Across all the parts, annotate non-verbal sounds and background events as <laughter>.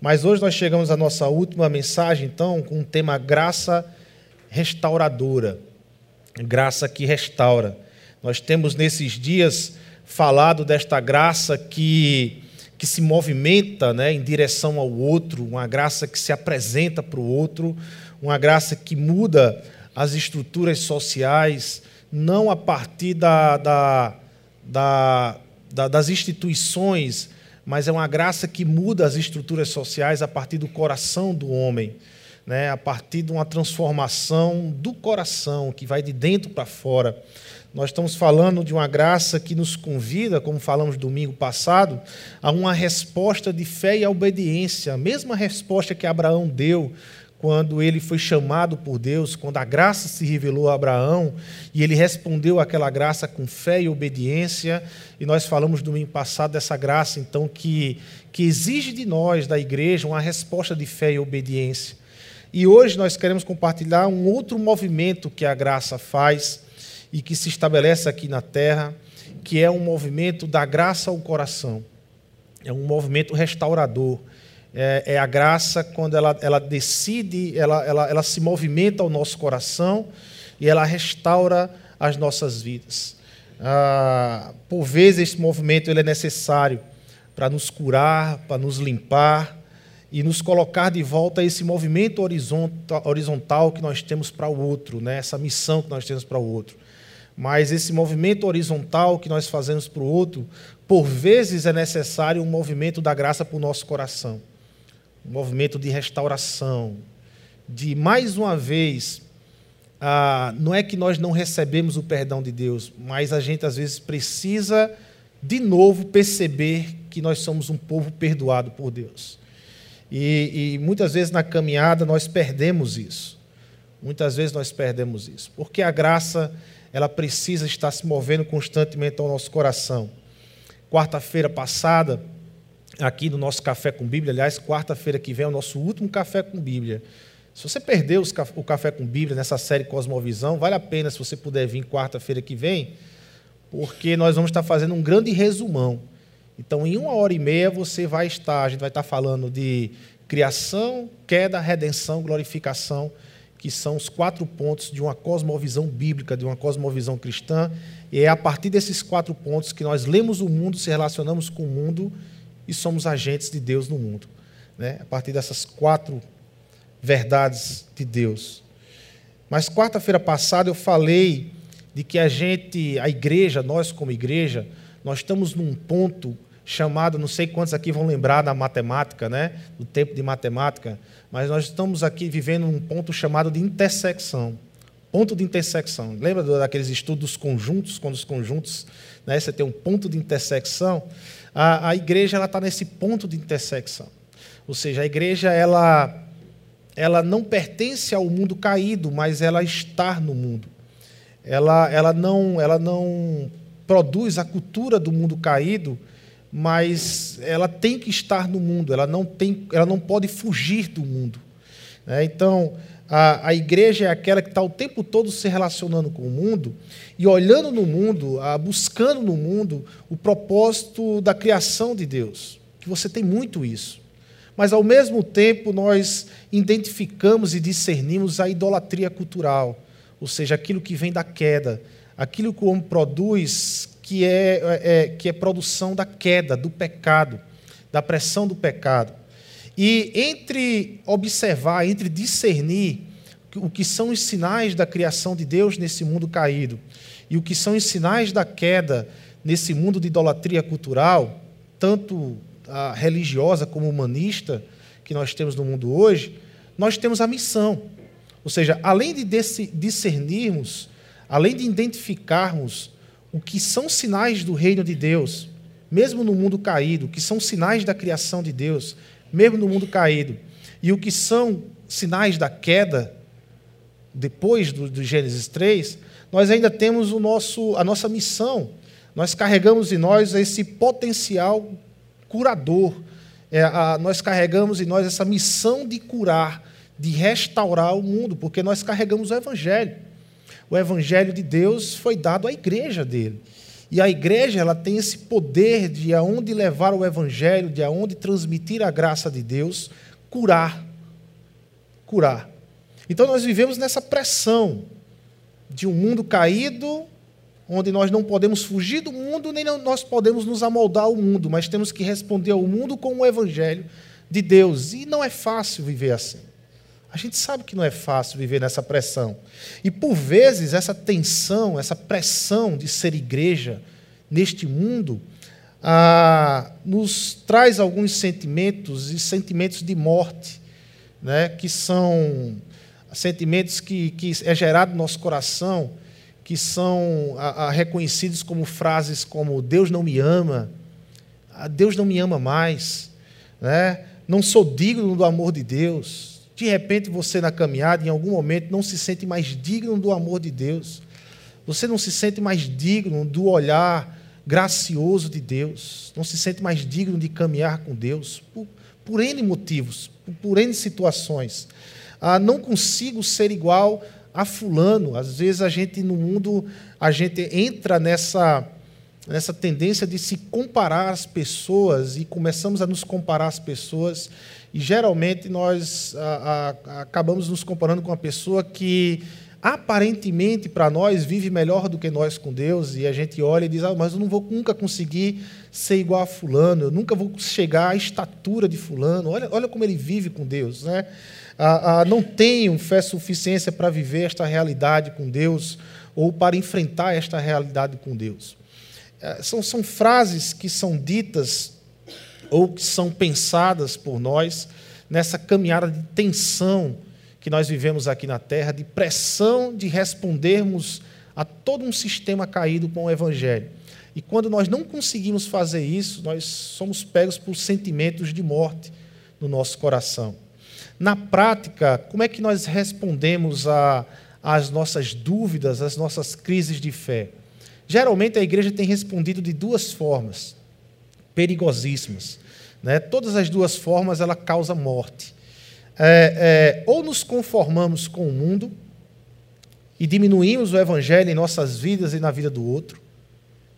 Mas hoje nós chegamos à nossa última mensagem, então, com o tema graça restauradora. Graça que restaura. Nós temos nesses dias falado desta graça que, que se movimenta né, em direção ao outro, uma graça que se apresenta para o outro, uma graça que muda as estruturas sociais, não a partir da, da, da, da das instituições mas é uma graça que muda as estruturas sociais a partir do coração do homem, né? a partir de uma transformação do coração, que vai de dentro para fora. Nós estamos falando de uma graça que nos convida, como falamos domingo passado, a uma resposta de fé e obediência, a mesma resposta que Abraão deu quando ele foi chamado por Deus, quando a graça se revelou a Abraão, e ele respondeu àquela graça com fé e obediência, e nós falamos domingo passado dessa graça, então, que, que exige de nós, da igreja, uma resposta de fé e obediência. E hoje nós queremos compartilhar um outro movimento que a graça faz e que se estabelece aqui na terra, que é um movimento da graça ao coração. É um movimento restaurador é, é a graça quando ela, ela decide, ela, ela, ela se movimenta ao nosso coração e ela restaura as nossas vidas. Ah, por vezes esse movimento ele é necessário para nos curar, para nos limpar e nos colocar de volta a esse movimento horizontal, que nós temos para o outro, né? essa missão que nós temos para o outro. Mas esse movimento horizontal que nós fazemos para o outro, por vezes é necessário um movimento da graça para o nosso coração um movimento de restauração, de mais uma vez, ah, não é que nós não recebemos o perdão de Deus, mas a gente às vezes precisa de novo perceber que nós somos um povo perdoado por Deus. E, e muitas vezes na caminhada nós perdemos isso. Muitas vezes nós perdemos isso, porque a graça ela precisa estar se movendo constantemente ao nosso coração. Quarta-feira passada, aqui no nosso Café com Bíblia. Aliás, quarta-feira que vem é o nosso último Café com Bíblia. Se você perdeu o Café com Bíblia nessa série Cosmovisão, vale a pena se você puder vir quarta-feira que vem, porque nós vamos estar fazendo um grande resumão. Então, em uma hora e meia, você vai estar, a gente vai estar falando de criação, queda, redenção, glorificação, que são os quatro pontos de uma cosmovisão bíblica, de uma cosmovisão cristã. E é a partir desses quatro pontos que nós lemos o mundo, se relacionamos com o mundo e somos agentes de Deus no mundo. Né? A partir dessas quatro verdades de Deus. Mas quarta-feira passada eu falei de que a gente, a igreja, nós como igreja, nós estamos num ponto chamado, não sei quantos aqui vão lembrar da matemática, né? Do tempo de matemática, mas nós estamos aqui vivendo um ponto chamado de intersecção. Ponto de intersecção. Lembra daqueles estudos conjuntos, quando os conjuntos, né, você tem um ponto de intersecção? A, a igreja está nesse ponto de intersecção. Ou seja, a igreja ela, ela não pertence ao mundo caído, mas ela está no mundo. Ela, ela, não, ela não produz a cultura do mundo caído, mas ela tem que estar no mundo, ela não, tem, ela não pode fugir do mundo. Né? Então, a, a igreja é aquela que está o tempo todo se relacionando com o mundo e olhando no mundo, a, buscando no mundo o propósito da criação de Deus. Que você tem muito isso. Mas, ao mesmo tempo, nós identificamos e discernimos a idolatria cultural, ou seja, aquilo que vem da queda, aquilo que o homem produz que é, é, é que é produção da queda, do pecado, da pressão do pecado. E entre observar, entre discernir o que são os sinais da criação de Deus nesse mundo caído e o que são os sinais da queda nesse mundo de idolatria cultural, tanto religiosa como humanista que nós temos no mundo hoje, nós temos a missão. Ou seja, além de discernirmos, além de identificarmos o que são sinais do reino de Deus, mesmo no mundo caído, que são sinais da criação de Deus, mesmo no mundo caído. E o que são sinais da queda, depois do, do Gênesis 3, nós ainda temos o nosso, a nossa missão. Nós carregamos em nós esse potencial curador. É, a, nós carregamos em nós essa missão de curar, de restaurar o mundo, porque nós carregamos o Evangelho. O Evangelho de Deus foi dado à igreja dele. E a igreja ela tem esse poder de aonde levar o evangelho, de aonde transmitir a graça de Deus, curar. Curar. Então nós vivemos nessa pressão de um mundo caído, onde nós não podemos fugir do mundo, nem nós podemos nos amoldar ao mundo, mas temos que responder ao mundo com o evangelho de Deus. E não é fácil viver assim. A gente sabe que não é fácil viver nessa pressão. E por vezes essa tensão, essa pressão de ser igreja neste mundo, ah, nos traz alguns sentimentos e sentimentos de morte, né, que são sentimentos que, que é gerado no nosso coração, que são a, a, reconhecidos como frases como Deus não me ama, ah, Deus não me ama mais, né? não sou digno do amor de Deus. De repente você na caminhada, em algum momento, não se sente mais digno do amor de Deus. Você não se sente mais digno do olhar gracioso de Deus. Não se sente mais digno de caminhar com Deus. Por, por N motivos, por, por N situações ah, não consigo ser igual a fulano. Às vezes a gente no mundo a gente entra nessa nessa tendência de se comparar às pessoas e começamos a nos comparar às pessoas e geralmente nós a, a, acabamos nos comparando com uma pessoa que aparentemente para nós vive melhor do que nós com Deus. E a gente olha e diz ah, mas eu não vou nunca conseguir ser igual a fulano. Eu nunca vou chegar à estatura de fulano. Olha olha como ele vive com Deus né? Ah, ah, não tenham fé suficiência para viver esta realidade com Deus ou para enfrentar esta realidade com Deus. É, são, são frases que são ditas ou que são pensadas por nós nessa caminhada de tensão que nós vivemos aqui na Terra, de pressão de respondermos a todo um sistema caído com o Evangelho. E quando nós não conseguimos fazer isso, nós somos pegos por sentimentos de morte no nosso coração. Na prática, como é que nós respondemos às nossas dúvidas, às nossas crises de fé? Geralmente a igreja tem respondido de duas formas, perigosíssimas. Né? Todas as duas formas ela causa morte. É, é, ou nos conformamos com o mundo e diminuímos o evangelho em nossas vidas e na vida do outro.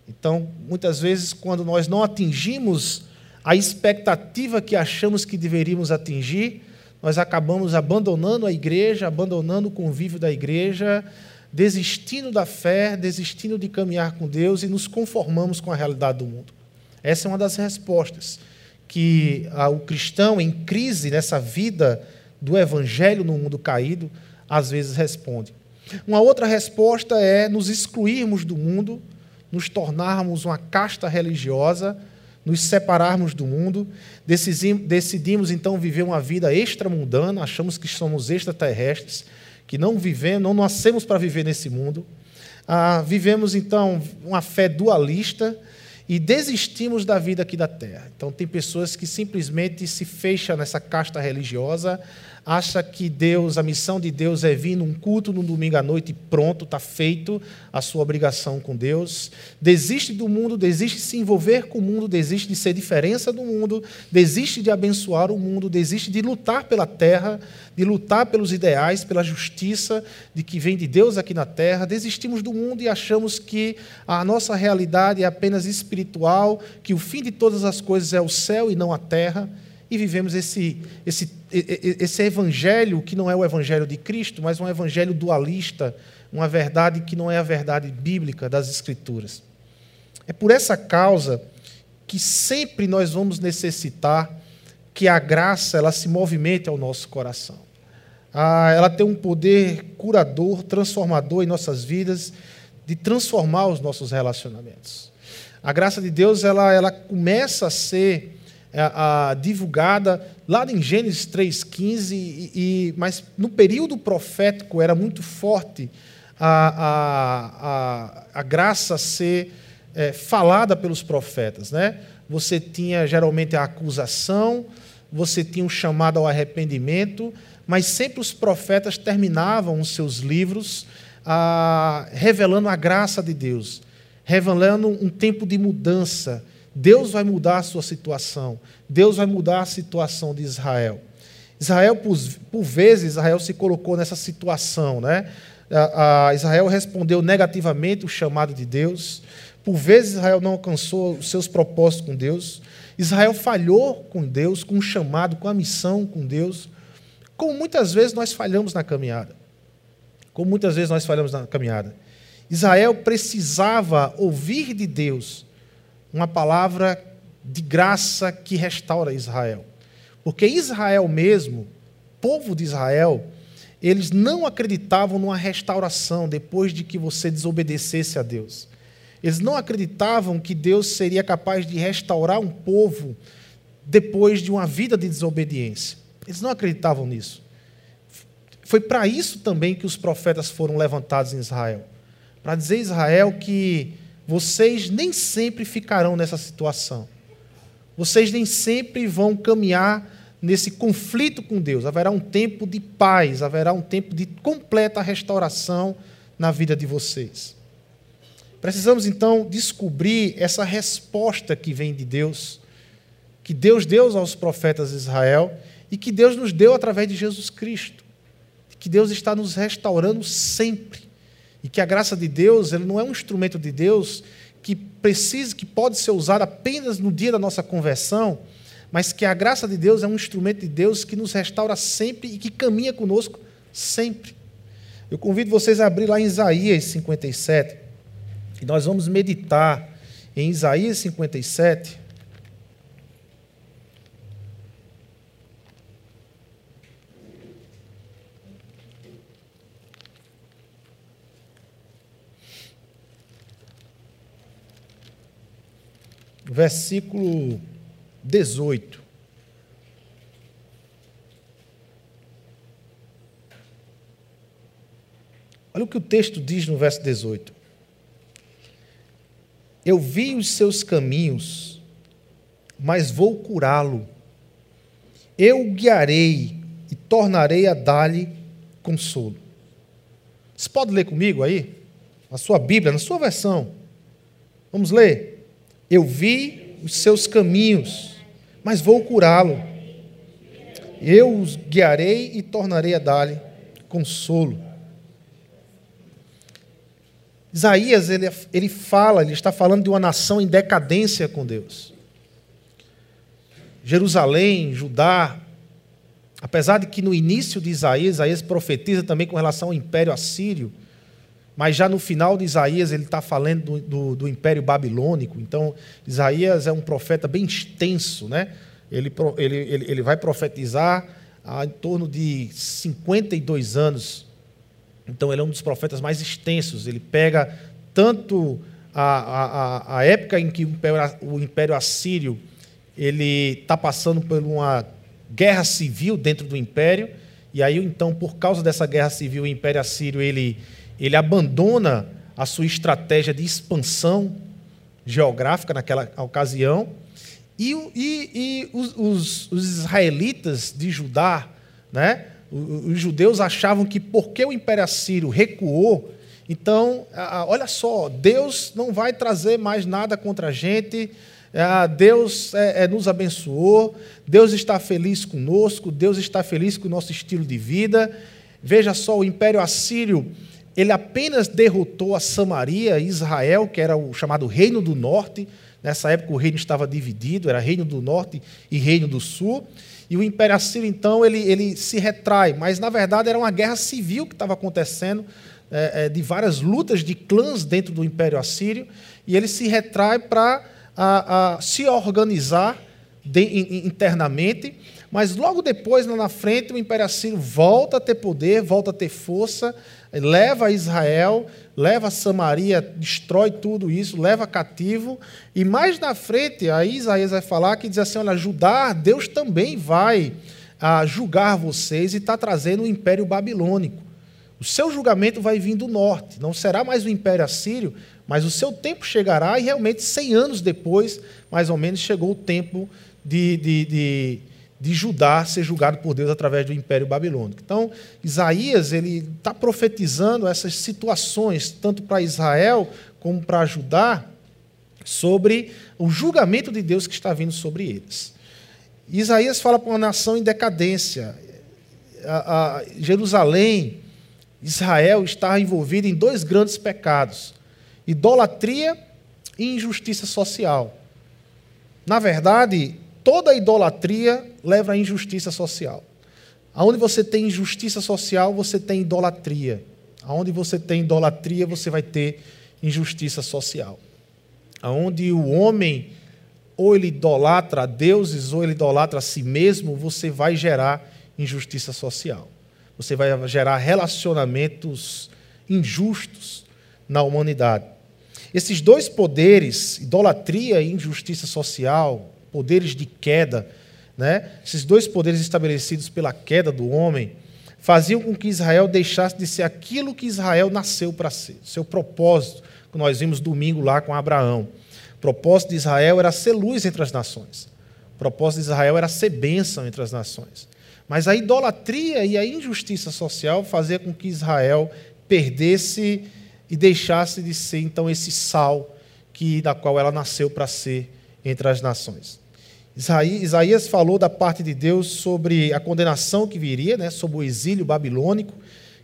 Então, muitas vezes, quando nós não atingimos a expectativa que achamos que deveríamos atingir, nós acabamos abandonando a igreja, abandonando o convívio da igreja, desistindo da fé, desistindo de caminhar com Deus e nos conformamos com a realidade do mundo. Essa é uma das respostas que o cristão em crise nessa vida do evangelho no mundo caído às vezes responde. Uma outra resposta é nos excluirmos do mundo, nos tornarmos uma casta religiosa nos separarmos do mundo, decidimos então viver uma vida extramundana, achamos que somos extraterrestres, que não vivemos, não nascemos para viver nesse mundo. Ah, vivemos então uma fé dualista e desistimos da vida aqui da terra. Então tem pessoas que simplesmente se fecham nessa casta religiosa, acha que Deus, a missão de Deus é vir num culto no domingo à noite e pronto, está feito a sua obrigação com Deus. Desiste do mundo, desiste de se envolver com o mundo, desiste de ser diferença do mundo, desiste de abençoar o mundo, desiste de lutar pela terra, de lutar pelos ideais, pela justiça de que vem de Deus aqui na terra. Desistimos do mundo e achamos que a nossa realidade é apenas espiritual, que o fim de todas as coisas é o céu e não a terra e vivemos esse, esse, esse evangelho que não é o evangelho de Cristo, mas um evangelho dualista, uma verdade que não é a verdade bíblica das Escrituras. É por essa causa que sempre nós vamos necessitar que a graça ela se movimente ao nosso coração. Ah, ela tem um poder curador, transformador em nossas vidas, de transformar os nossos relacionamentos. A graça de Deus ela, ela começa a ser a, a, divulgada lá em Gênesis 3,15, e, e, mas no período profético era muito forte a, a, a graça ser é, falada pelos profetas. Né? Você tinha geralmente a acusação, você tinha um chamado ao arrependimento, mas sempre os profetas terminavam os seus livros revelando a graça de Deus, revelando um tempo de mudança Deus vai mudar a sua situação. Deus vai mudar a situação de Israel. Israel, por, por vezes, Israel se colocou nessa situação, né? A, a Israel respondeu negativamente o chamado de Deus. Por vezes Israel não alcançou os seus propósitos com Deus. Israel falhou com Deus, com o chamado, com a missão com Deus. Como muitas vezes nós falhamos na caminhada. Como muitas vezes nós falhamos na caminhada. Israel precisava ouvir de Deus uma palavra de graça que restaura Israel. Porque Israel mesmo, povo de Israel, eles não acreditavam numa restauração depois de que você desobedecesse a Deus. Eles não acreditavam que Deus seria capaz de restaurar um povo depois de uma vida de desobediência. Eles não acreditavam nisso. Foi para isso também que os profetas foram levantados em Israel para dizer a Israel que vocês nem sempre ficarão nessa situação. Vocês nem sempre vão caminhar nesse conflito com Deus. Haverá um tempo de paz, haverá um tempo de completa restauração na vida de vocês. Precisamos então descobrir essa resposta que vem de Deus, que Deus deu aos profetas de Israel e que Deus nos deu através de Jesus Cristo. Que Deus está nos restaurando sempre. E que a graça de Deus, ele não é um instrumento de Deus que precisa, que pode ser usado apenas no dia da nossa conversão, mas que a graça de Deus é um instrumento de Deus que nos restaura sempre e que caminha conosco sempre. Eu convido vocês a abrir lá em Isaías 57, e nós vamos meditar em Isaías 57. Versículo 18. Olha o que o texto diz no verso 18. Eu vi os seus caminhos, mas vou curá-lo. Eu o guiarei e tornarei a dar-lhe consolo. Você pode ler comigo aí? Na sua Bíblia, na sua versão. Vamos ler? Eu vi os seus caminhos, mas vou curá-lo. Eu os guiarei e tornarei a dar-lhe consolo. Isaías, ele, ele fala, ele está falando de uma nação em decadência com Deus. Jerusalém, Judá, apesar de que no início de Isaías, Isaías profetiza também com relação ao Império Assírio, mas já no final de Isaías ele está falando do, do, do, Império Babilônico. Então, Isaías é um profeta bem extenso, né? Ele, ele, ele, ele vai profetizar há em torno de 52 anos. Então, ele é um dos profetas mais extensos. Ele pega tanto a, a, a época em que o Império, o Império Assírio ele está passando por uma guerra civil dentro do Império, e aí, então, por causa dessa guerra civil, o Império Assírio ele ele abandona a sua estratégia de expansão geográfica naquela ocasião, e, e, e os, os, os, israelitas de Judá, né, os, judeus achavam que porque o Império Assírio recuou, então, olha só, Deus não vai trazer mais nada contra a gente, Deus é, é, nos abençoou, Deus está feliz conosco, Deus está feliz com o nosso estilo de vida. Veja só, o Império Assírio ele apenas derrotou a Samaria e Israel, que era o chamado Reino do Norte. Nessa época o reino estava dividido, era Reino do Norte e Reino do Sul. E o Império Assírio, então, ele, ele se retrai. Mas, na verdade, era uma guerra civil que estava acontecendo, é, é, de várias lutas de clãs dentro do Império Assírio. E ele se retrai para se organizar de, internamente mas logo depois, lá na frente, o Império Assírio volta a ter poder, volta a ter força, leva Israel, leva Samaria, destrói tudo isso, leva cativo. E mais na frente, aí Isaías vai falar que diz assim: olha, Judá, Deus também vai ah, julgar vocês e está trazendo o Império Babilônico. O seu julgamento vai vir do norte, não será mais o Império Assírio, mas o seu tempo chegará e realmente 100 anos depois, mais ou menos, chegou o tempo de, de, de de Judá ser julgado por Deus através do Império Babilônico. Então, Isaías ele está profetizando essas situações, tanto para Israel como para Judá, sobre o julgamento de Deus que está vindo sobre eles. Isaías fala para uma nação em decadência. A, a Jerusalém, Israel está envolvido em dois grandes pecados: idolatria e injustiça social. Na verdade, toda idolatria leva à injustiça social. Aonde você tem injustiça social, você tem idolatria. Aonde você tem idolatria, você vai ter injustiça social. Aonde o homem ou ele idolatra a deuses ou ele idolatra a si mesmo, você vai gerar injustiça social. Você vai gerar relacionamentos injustos na humanidade. Esses dois poderes, idolatria e injustiça social, poderes de queda, né? esses dois poderes estabelecidos pela queda do homem, faziam com que Israel deixasse de ser aquilo que Israel nasceu para ser, seu propósito, que nós vimos domingo lá com Abraão. O propósito de Israel era ser luz entre as nações. O propósito de Israel era ser bênção entre as nações. Mas a idolatria e a injustiça social fazia com que Israel perdesse e deixasse de ser então esse sal que da qual ela nasceu para ser entre as nações. Isaías falou da parte de Deus sobre a condenação que viria, né, sobre o exílio babilônico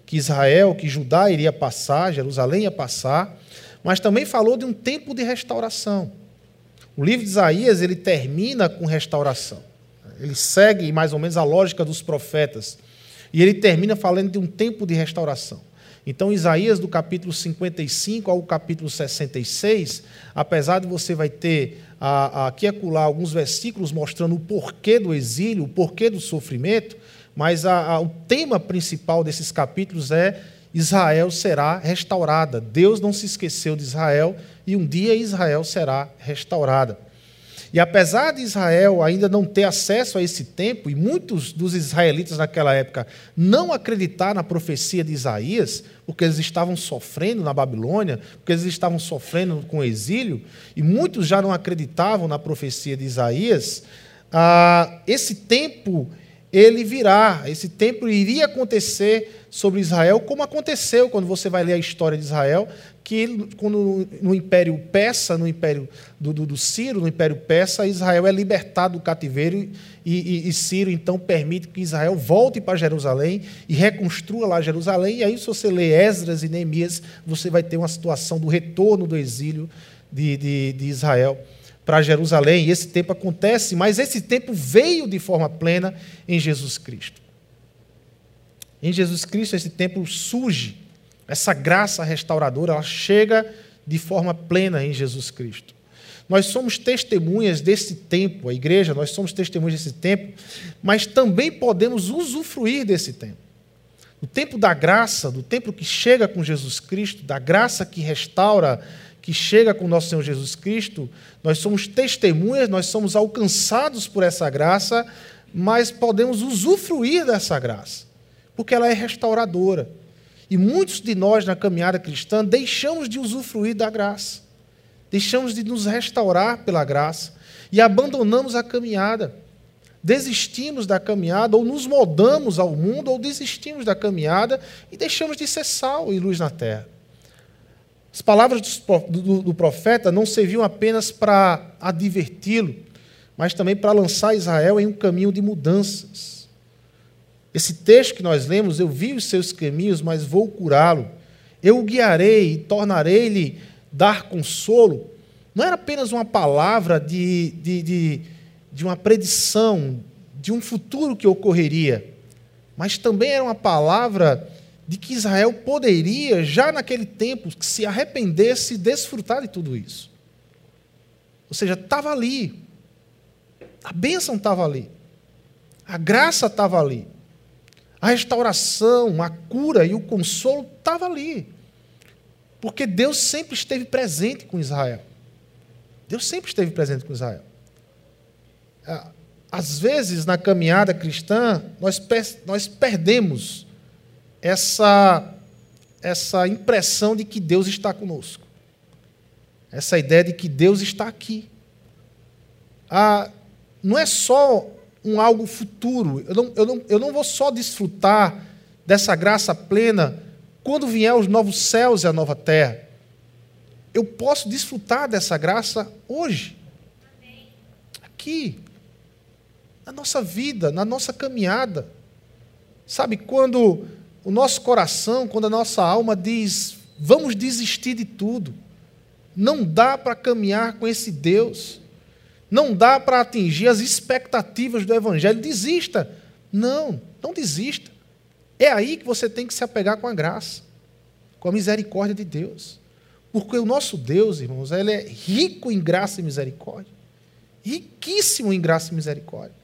que Israel, que Judá iria passar, Jerusalém ia passar, mas também falou de um tempo de restauração. O livro de Isaías ele termina com restauração. Ele segue mais ou menos a lógica dos profetas. E ele termina falando de um tempo de restauração. Então, Isaías, do capítulo 55 ao capítulo 66, apesar de você vai ter aqui e acolá alguns versículos mostrando o porquê do exílio, o porquê do sofrimento, mas a, a, o tema principal desses capítulos é Israel será restaurada. Deus não se esqueceu de Israel e um dia Israel será restaurada. E apesar de Israel ainda não ter acesso a esse tempo, e muitos dos israelitas naquela época não acreditar na profecia de Isaías, porque eles estavam sofrendo na Babilônia, porque eles estavam sofrendo com o exílio, e muitos já não acreditavam na profecia de Isaías, ah, esse tempo ele virá, esse tempo iria acontecer sobre Israel, como aconteceu quando você vai ler a história de Israel, que quando, no Império Persa, no Império do, do, do Ciro, no Império Persa, Israel é libertado do cativeiro e, e, e Ciro então permite que Israel volte para Jerusalém e reconstrua lá Jerusalém. E aí, se você lê Esdras e Neemias, você vai ter uma situação do retorno do exílio de, de, de Israel para Jerusalém. E esse tempo acontece, mas esse tempo veio de forma plena em Jesus Cristo. Em Jesus Cristo, esse tempo surge essa graça restauradora, ela chega de forma plena em Jesus Cristo. Nós somos testemunhas desse tempo, a igreja, nós somos testemunhas desse tempo, mas também podemos usufruir desse tempo. O tempo da graça, do tempo que chega com Jesus Cristo, da graça que restaura, que chega com nosso Senhor Jesus Cristo, nós somos testemunhas, nós somos alcançados por essa graça, mas podemos usufruir dessa graça, porque ela é restauradora. E muitos de nós na caminhada cristã deixamos de usufruir da graça, deixamos de nos restaurar pela graça e abandonamos a caminhada. Desistimos da caminhada, ou nos moldamos ao mundo, ou desistimos da caminhada e deixamos de ser sal e luz na terra. As palavras do profeta não serviam apenas para adverti-lo, mas também para lançar Israel em um caminho de mudanças esse texto que nós lemos, eu vi os seus caminhos, mas vou curá-lo. Eu o guiarei e tornarei-lhe dar consolo. Não era apenas uma palavra de, de, de, de uma predição de um futuro que ocorreria, mas também era uma palavra de que Israel poderia, já naquele tempo, se arrependesse e desfrutar de tudo isso. Ou seja, estava ali. A bênção estava ali. A graça estava ali. A restauração, a cura e o consolo estava ali. Porque Deus sempre esteve presente com Israel. Deus sempre esteve presente com Israel. Às vezes, na caminhada cristã, nós, nós perdemos essa, essa impressão de que Deus está conosco. Essa ideia de que Deus está aqui. Ah, não é só um algo futuro. Eu não, eu, não, eu não vou só desfrutar dessa graça plena quando vier os novos céus e a nova terra. Eu posso desfrutar dessa graça hoje. Aqui. Na nossa vida, na nossa caminhada. Sabe, quando o nosso coração, quando a nossa alma diz, vamos desistir de tudo. Não dá para caminhar com esse Deus. Não dá para atingir as expectativas do Evangelho. Desista. Não, não desista. É aí que você tem que se apegar com a graça, com a misericórdia de Deus. Porque o nosso Deus, irmãos, ele é rico em graça e misericórdia. Riquíssimo em graça e misericórdia.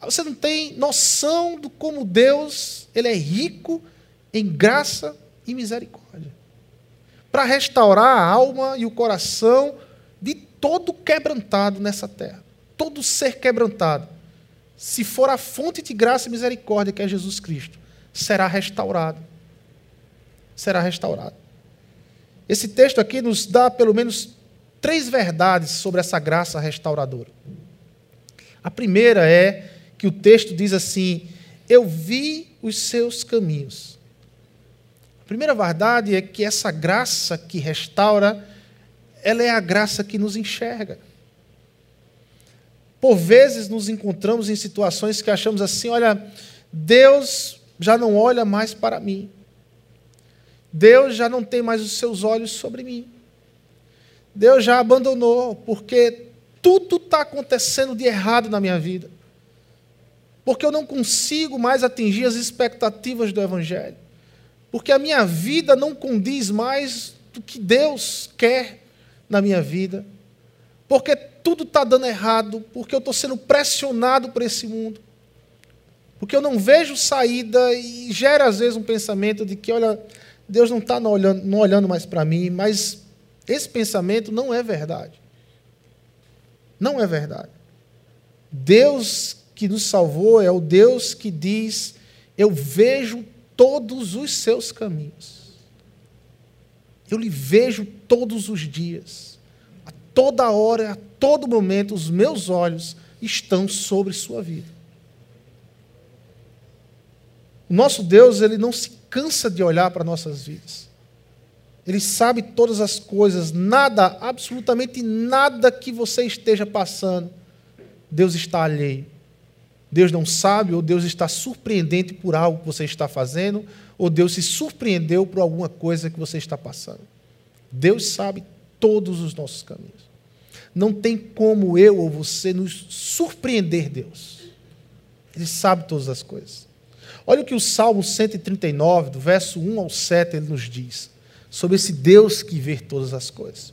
Você não tem noção do como Deus ele é rico em graça e misericórdia. Para restaurar a alma e o coração de todo quebrantado nessa terra. Todo ser quebrantado. Se for a fonte de graça e misericórdia que é Jesus Cristo, será restaurado. Será restaurado. Esse texto aqui nos dá pelo menos três verdades sobre essa graça restauradora. A primeira é que o texto diz assim: Eu vi os seus caminhos. A primeira verdade é que essa graça que restaura, ela é a graça que nos enxerga. Por vezes nos encontramos em situações que achamos assim: olha, Deus já não olha mais para mim. Deus já não tem mais os seus olhos sobre mim. Deus já abandonou, porque tudo está acontecendo de errado na minha vida. Porque eu não consigo mais atingir as expectativas do Evangelho. Porque a minha vida não condiz mais do que Deus quer na minha vida. Porque tudo está dando errado. Porque eu estou sendo pressionado por esse mundo. Porque eu não vejo saída e gera às vezes um pensamento de que, olha, Deus não está olhando, não olhando mais para mim, mas esse pensamento não é verdade. Não é verdade. Deus que nos salvou é o Deus que diz: Eu vejo todos os seus caminhos. Eu lhe vejo todos os dias. A toda hora, a todo momento, os meus olhos estão sobre sua vida. O nosso Deus, ele não se cansa de olhar para nossas vidas. Ele sabe todas as coisas, nada, absolutamente nada que você esteja passando, Deus está alheio. Deus não sabe, ou Deus está surpreendente por algo que você está fazendo, ou Deus se surpreendeu por alguma coisa que você está passando. Deus sabe todos os nossos caminhos. Não tem como eu ou você nos surpreender Deus. Ele sabe todas as coisas. Olha o que o Salmo 139, do verso 1 ao 7, ele nos diz sobre esse Deus que vê todas as coisas.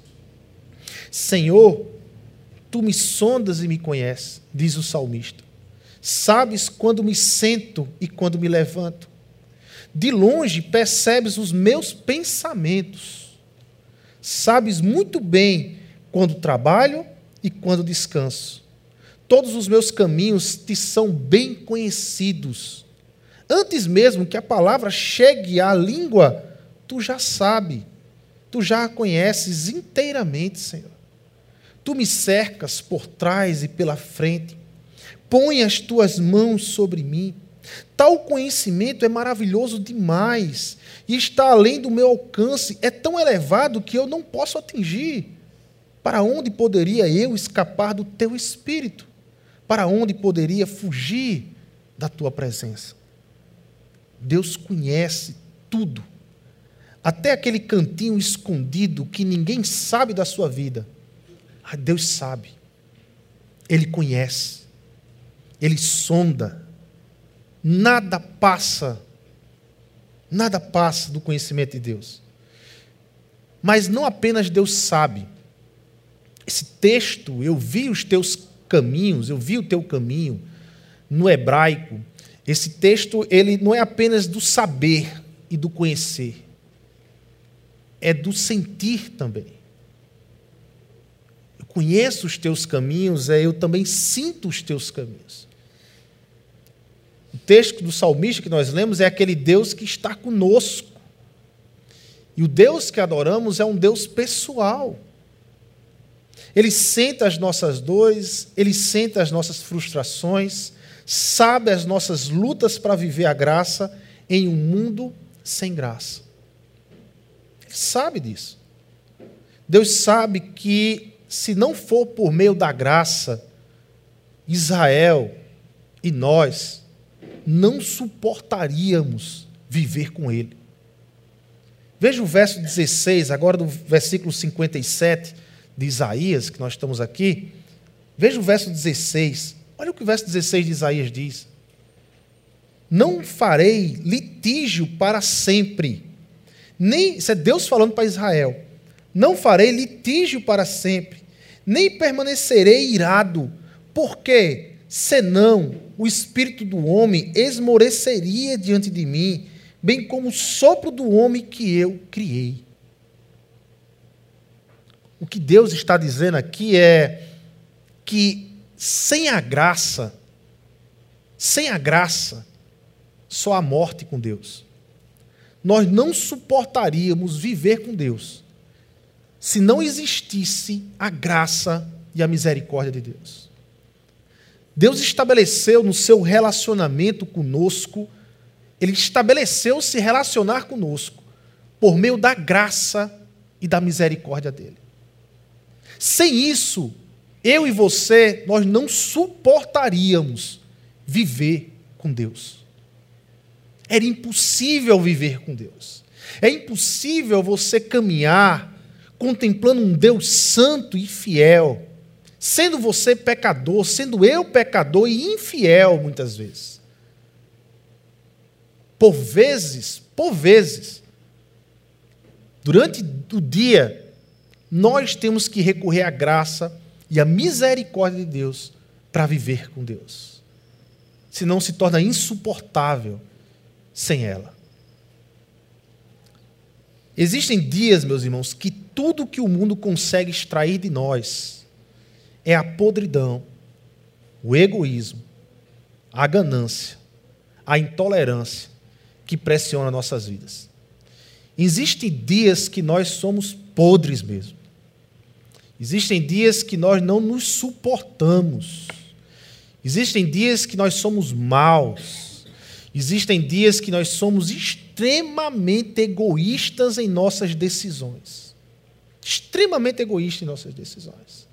Senhor, tu me sondas e me conheces, diz o salmista. Sabes quando me sento e quando me levanto. De longe percebes os meus pensamentos. Sabes muito bem quando trabalho e quando descanso. Todos os meus caminhos te são bem conhecidos. Antes mesmo que a palavra chegue à língua, tu já sabe, tu já a conheces inteiramente, Senhor. Tu me cercas por trás e pela frente, põe as tuas mãos sobre mim. Tal conhecimento é maravilhoso demais e está além do meu alcance, é tão elevado que eu não posso atingir. Para onde poderia eu escapar do teu espírito? Para onde poderia fugir da tua presença? Deus conhece tudo. Até aquele cantinho escondido que ninguém sabe da sua vida. Ah, Deus sabe. Ele conhece. Ele sonda. Nada passa. Nada passa do conhecimento de Deus. Mas não apenas Deus sabe. Esse texto, eu vi os teus caminhos, eu vi o teu caminho, no hebraico, esse texto ele não é apenas do saber e do conhecer, é do sentir também. Eu conheço os teus caminhos, é eu também sinto os teus caminhos. Texto do salmista que nós lemos é aquele Deus que está conosco. E o Deus que adoramos é um Deus pessoal. Ele sente as nossas dores, ele sente as nossas frustrações, sabe as nossas lutas para viver a graça em um mundo sem graça. Ele sabe disso. Deus sabe que, se não for por meio da graça, Israel e nós não suportaríamos viver com Ele. Veja o verso 16, agora do versículo 57 de Isaías, que nós estamos aqui. Veja o verso 16. Olha o que o verso 16 de Isaías diz. Não farei litígio para sempre. Nem, isso é Deus falando para Israel. Não farei litígio para sempre, nem permanecerei irado. Por quê? Senão o espírito do homem esmoreceria diante de mim bem como o sopro do homem que eu criei. O que Deus está dizendo aqui é que sem a graça, sem a graça, só a morte com Deus. Nós não suportaríamos viver com Deus se não existisse a graça e a misericórdia de Deus. Deus estabeleceu no seu relacionamento conosco ele estabeleceu se relacionar conosco por meio da graça e da misericórdia dele. Sem isso, eu e você, nós não suportaríamos viver com Deus. Era impossível viver com Deus. É impossível você caminhar contemplando um Deus santo e fiel, sendo você pecador, sendo eu pecador e infiel muitas vezes por vezes, por vezes, durante o dia, nós temos que recorrer à graça e à misericórdia de Deus para viver com Deus. Senão se torna insuportável sem ela. Existem dias, meus irmãos, que tudo que o mundo consegue extrair de nós é a podridão, o egoísmo, a ganância, a intolerância, que pressiona nossas vidas. Existem dias que nós somos podres mesmo. Existem dias que nós não nos suportamos. Existem dias que nós somos maus. Existem dias que nós somos extremamente egoístas em nossas decisões. Extremamente egoístas em nossas decisões.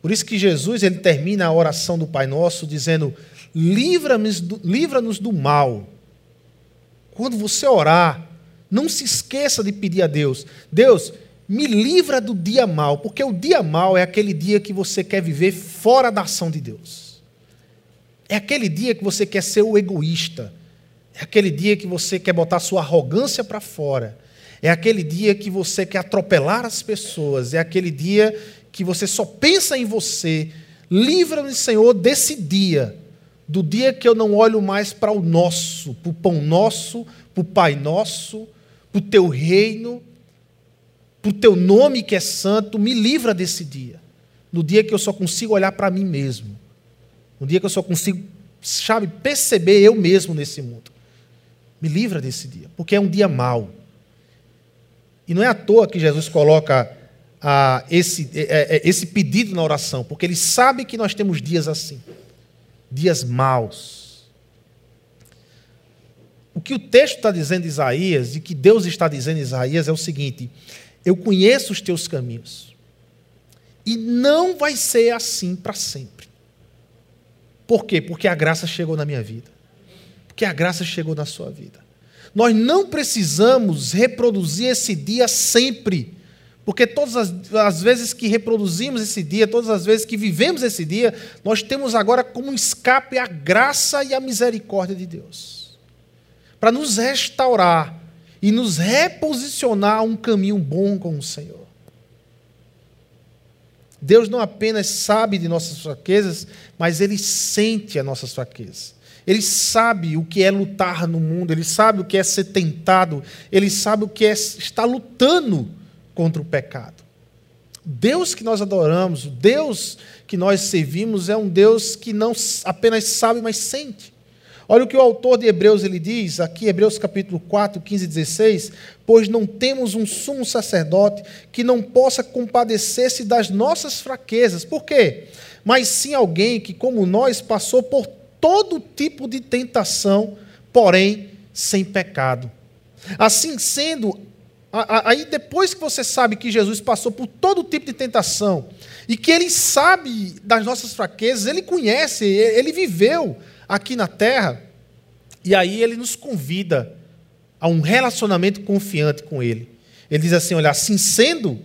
Por isso que Jesus ele termina a oração do Pai Nosso dizendo: livra-nos do, do mal quando você orar, não se esqueça de pedir a Deus: Deus, me livra do dia mal, porque o dia mal é aquele dia que você quer viver fora da ação de Deus. É aquele dia que você quer ser o egoísta. É aquele dia que você quer botar sua arrogância para fora. É aquele dia que você quer atropelar as pessoas. É aquele dia que você só pensa em você. Livra-me, Senhor, desse dia do dia que eu não olho mais para o nosso, para o pão nosso, para o Pai nosso, para o teu reino, para o teu nome que é santo, me livra desse dia. No dia que eu só consigo olhar para mim mesmo. No dia que eu só consigo, sabe, perceber eu mesmo nesse mundo. Me livra desse dia, porque é um dia mau. E não é à toa que Jesus coloca ah, esse, é, é, esse pedido na oração, porque ele sabe que nós temos dias assim dias maus. O que o texto está dizendo Isaías, e que Deus está dizendo Isaías, é o seguinte: eu conheço os teus caminhos, e não vai ser assim para sempre. Por quê? Porque a graça chegou na minha vida, porque a graça chegou na sua vida. Nós não precisamos reproduzir esse dia sempre. Porque todas as, as, vezes que reproduzimos esse dia, todas as vezes que vivemos esse dia, nós temos agora como escape a graça e a misericórdia de Deus. Para nos restaurar e nos reposicionar a um caminho bom com o Senhor. Deus não apenas sabe de nossas fraquezas, mas Ele sente as nossas fraquezas. Ele sabe o que é lutar no mundo, Ele sabe o que é ser tentado, Ele sabe o que é estar lutando contra o pecado. Deus que nós adoramos, o Deus que nós servimos é um Deus que não apenas sabe, mas sente. Olha o que o autor de Hebreus ele diz, aqui Hebreus capítulo 4, 15 e 16, pois não temos um sumo sacerdote que não possa compadecer-se das nossas fraquezas. Por quê? Mas sim alguém que, como nós, passou por todo tipo de tentação, porém sem pecado. Assim sendo, Aí, depois que você sabe que Jesus passou por todo tipo de tentação e que ele sabe das nossas fraquezas, ele conhece, ele viveu aqui na terra, e aí ele nos convida a um relacionamento confiante com Ele. Ele diz assim: olha, assim sendo, ou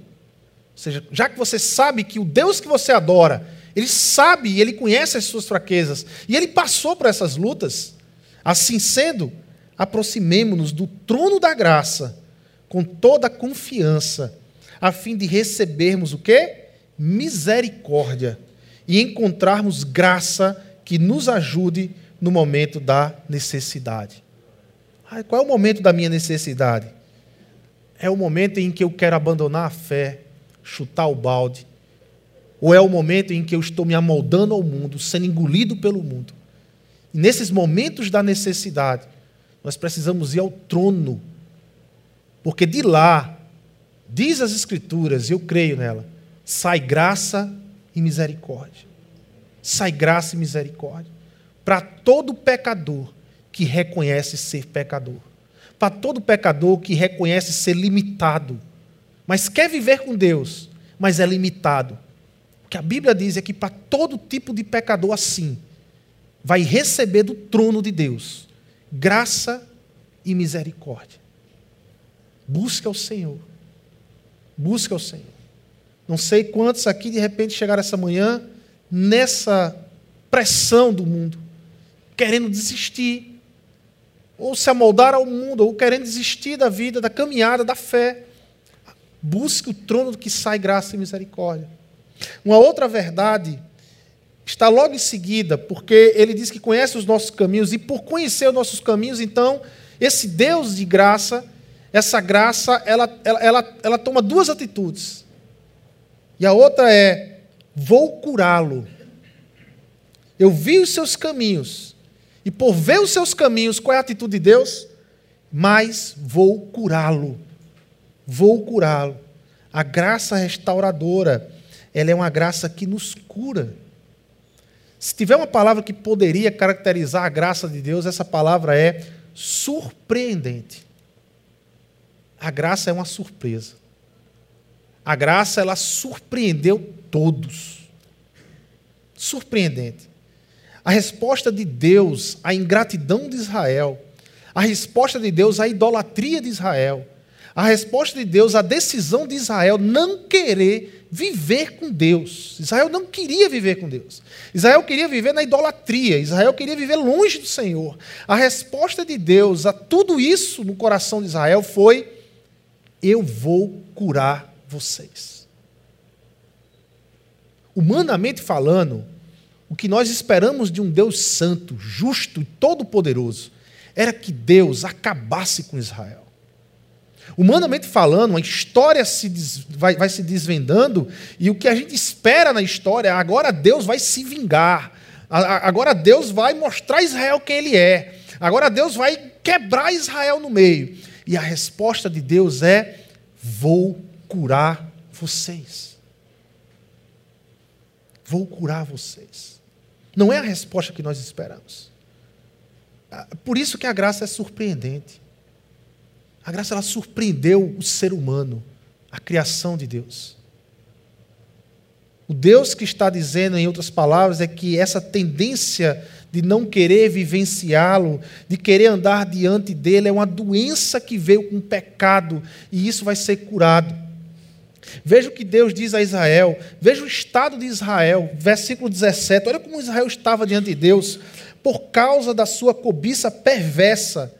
seja, já que você sabe que o Deus que você adora, Ele sabe e Ele conhece as suas fraquezas, e Ele passou por essas lutas, assim sendo, aproximemo-nos do trono da graça com toda a confiança, a fim de recebermos o quê? Misericórdia e encontrarmos graça que nos ajude no momento da necessidade. qual é o momento da minha necessidade? É o momento em que eu quero abandonar a fé, chutar o balde, ou é o momento em que eu estou me amoldando ao mundo, sendo engolido pelo mundo? E nesses momentos da necessidade, nós precisamos ir ao trono, porque de lá, diz as Escrituras, e eu creio nela, sai graça e misericórdia. Sai graça e misericórdia para todo pecador que reconhece ser pecador. Para todo pecador que reconhece ser limitado, mas quer viver com Deus, mas é limitado. O que a Bíblia diz é que para todo tipo de pecador assim, vai receber do trono de Deus graça e misericórdia. Busca o Senhor. Busca o Senhor. Não sei quantos aqui de repente chegaram essa manhã nessa pressão do mundo, querendo desistir, ou se amoldar ao mundo, ou querendo desistir da vida, da caminhada, da fé. Busque o trono do que sai graça e misericórdia. Uma outra verdade está logo em seguida, porque ele diz que conhece os nossos caminhos, e por conhecer os nossos caminhos, então, esse Deus de graça, essa graça, ela, ela, ela, ela toma duas atitudes. E a outra é: vou curá-lo. Eu vi os seus caminhos, e por ver os seus caminhos, qual é a atitude de Deus? Mas vou curá-lo. Vou curá-lo. A graça restauradora, ela é uma graça que nos cura. Se tiver uma palavra que poderia caracterizar a graça de Deus, essa palavra é surpreendente. A graça é uma surpresa. A graça ela surpreendeu todos. Surpreendente. A resposta de Deus à ingratidão de Israel, a resposta de Deus à idolatria de Israel, a resposta de Deus à decisão de Israel não querer viver com Deus. Israel não queria viver com Deus. Israel queria viver na idolatria. Israel queria viver longe do Senhor. A resposta de Deus a tudo isso no coração de Israel foi: Eu vou curar vocês. Humanamente falando, o que nós esperamos de um Deus santo, justo e todo-poderoso era que Deus acabasse com Israel. Humanamente falando, a história se des, vai, vai se desvendando e o que a gente espera na história, agora Deus vai se vingar. Agora Deus vai mostrar a Israel quem Ele é. Agora Deus vai quebrar Israel no meio. E a resposta de Deus é: vou curar vocês. Vou curar vocês. Não é a resposta que nós esperamos. Ah, por isso que a graça é surpreendente. A graça ela surpreendeu o ser humano, a criação de Deus. O Deus que está dizendo, em outras palavras, é que essa tendência de não querer vivenciá-lo, de querer andar diante dele, é uma doença que veio com pecado e isso vai ser curado. Veja o que Deus diz a Israel, veja o estado de Israel, versículo 17. Olha como Israel estava diante de Deus, por causa da sua cobiça perversa.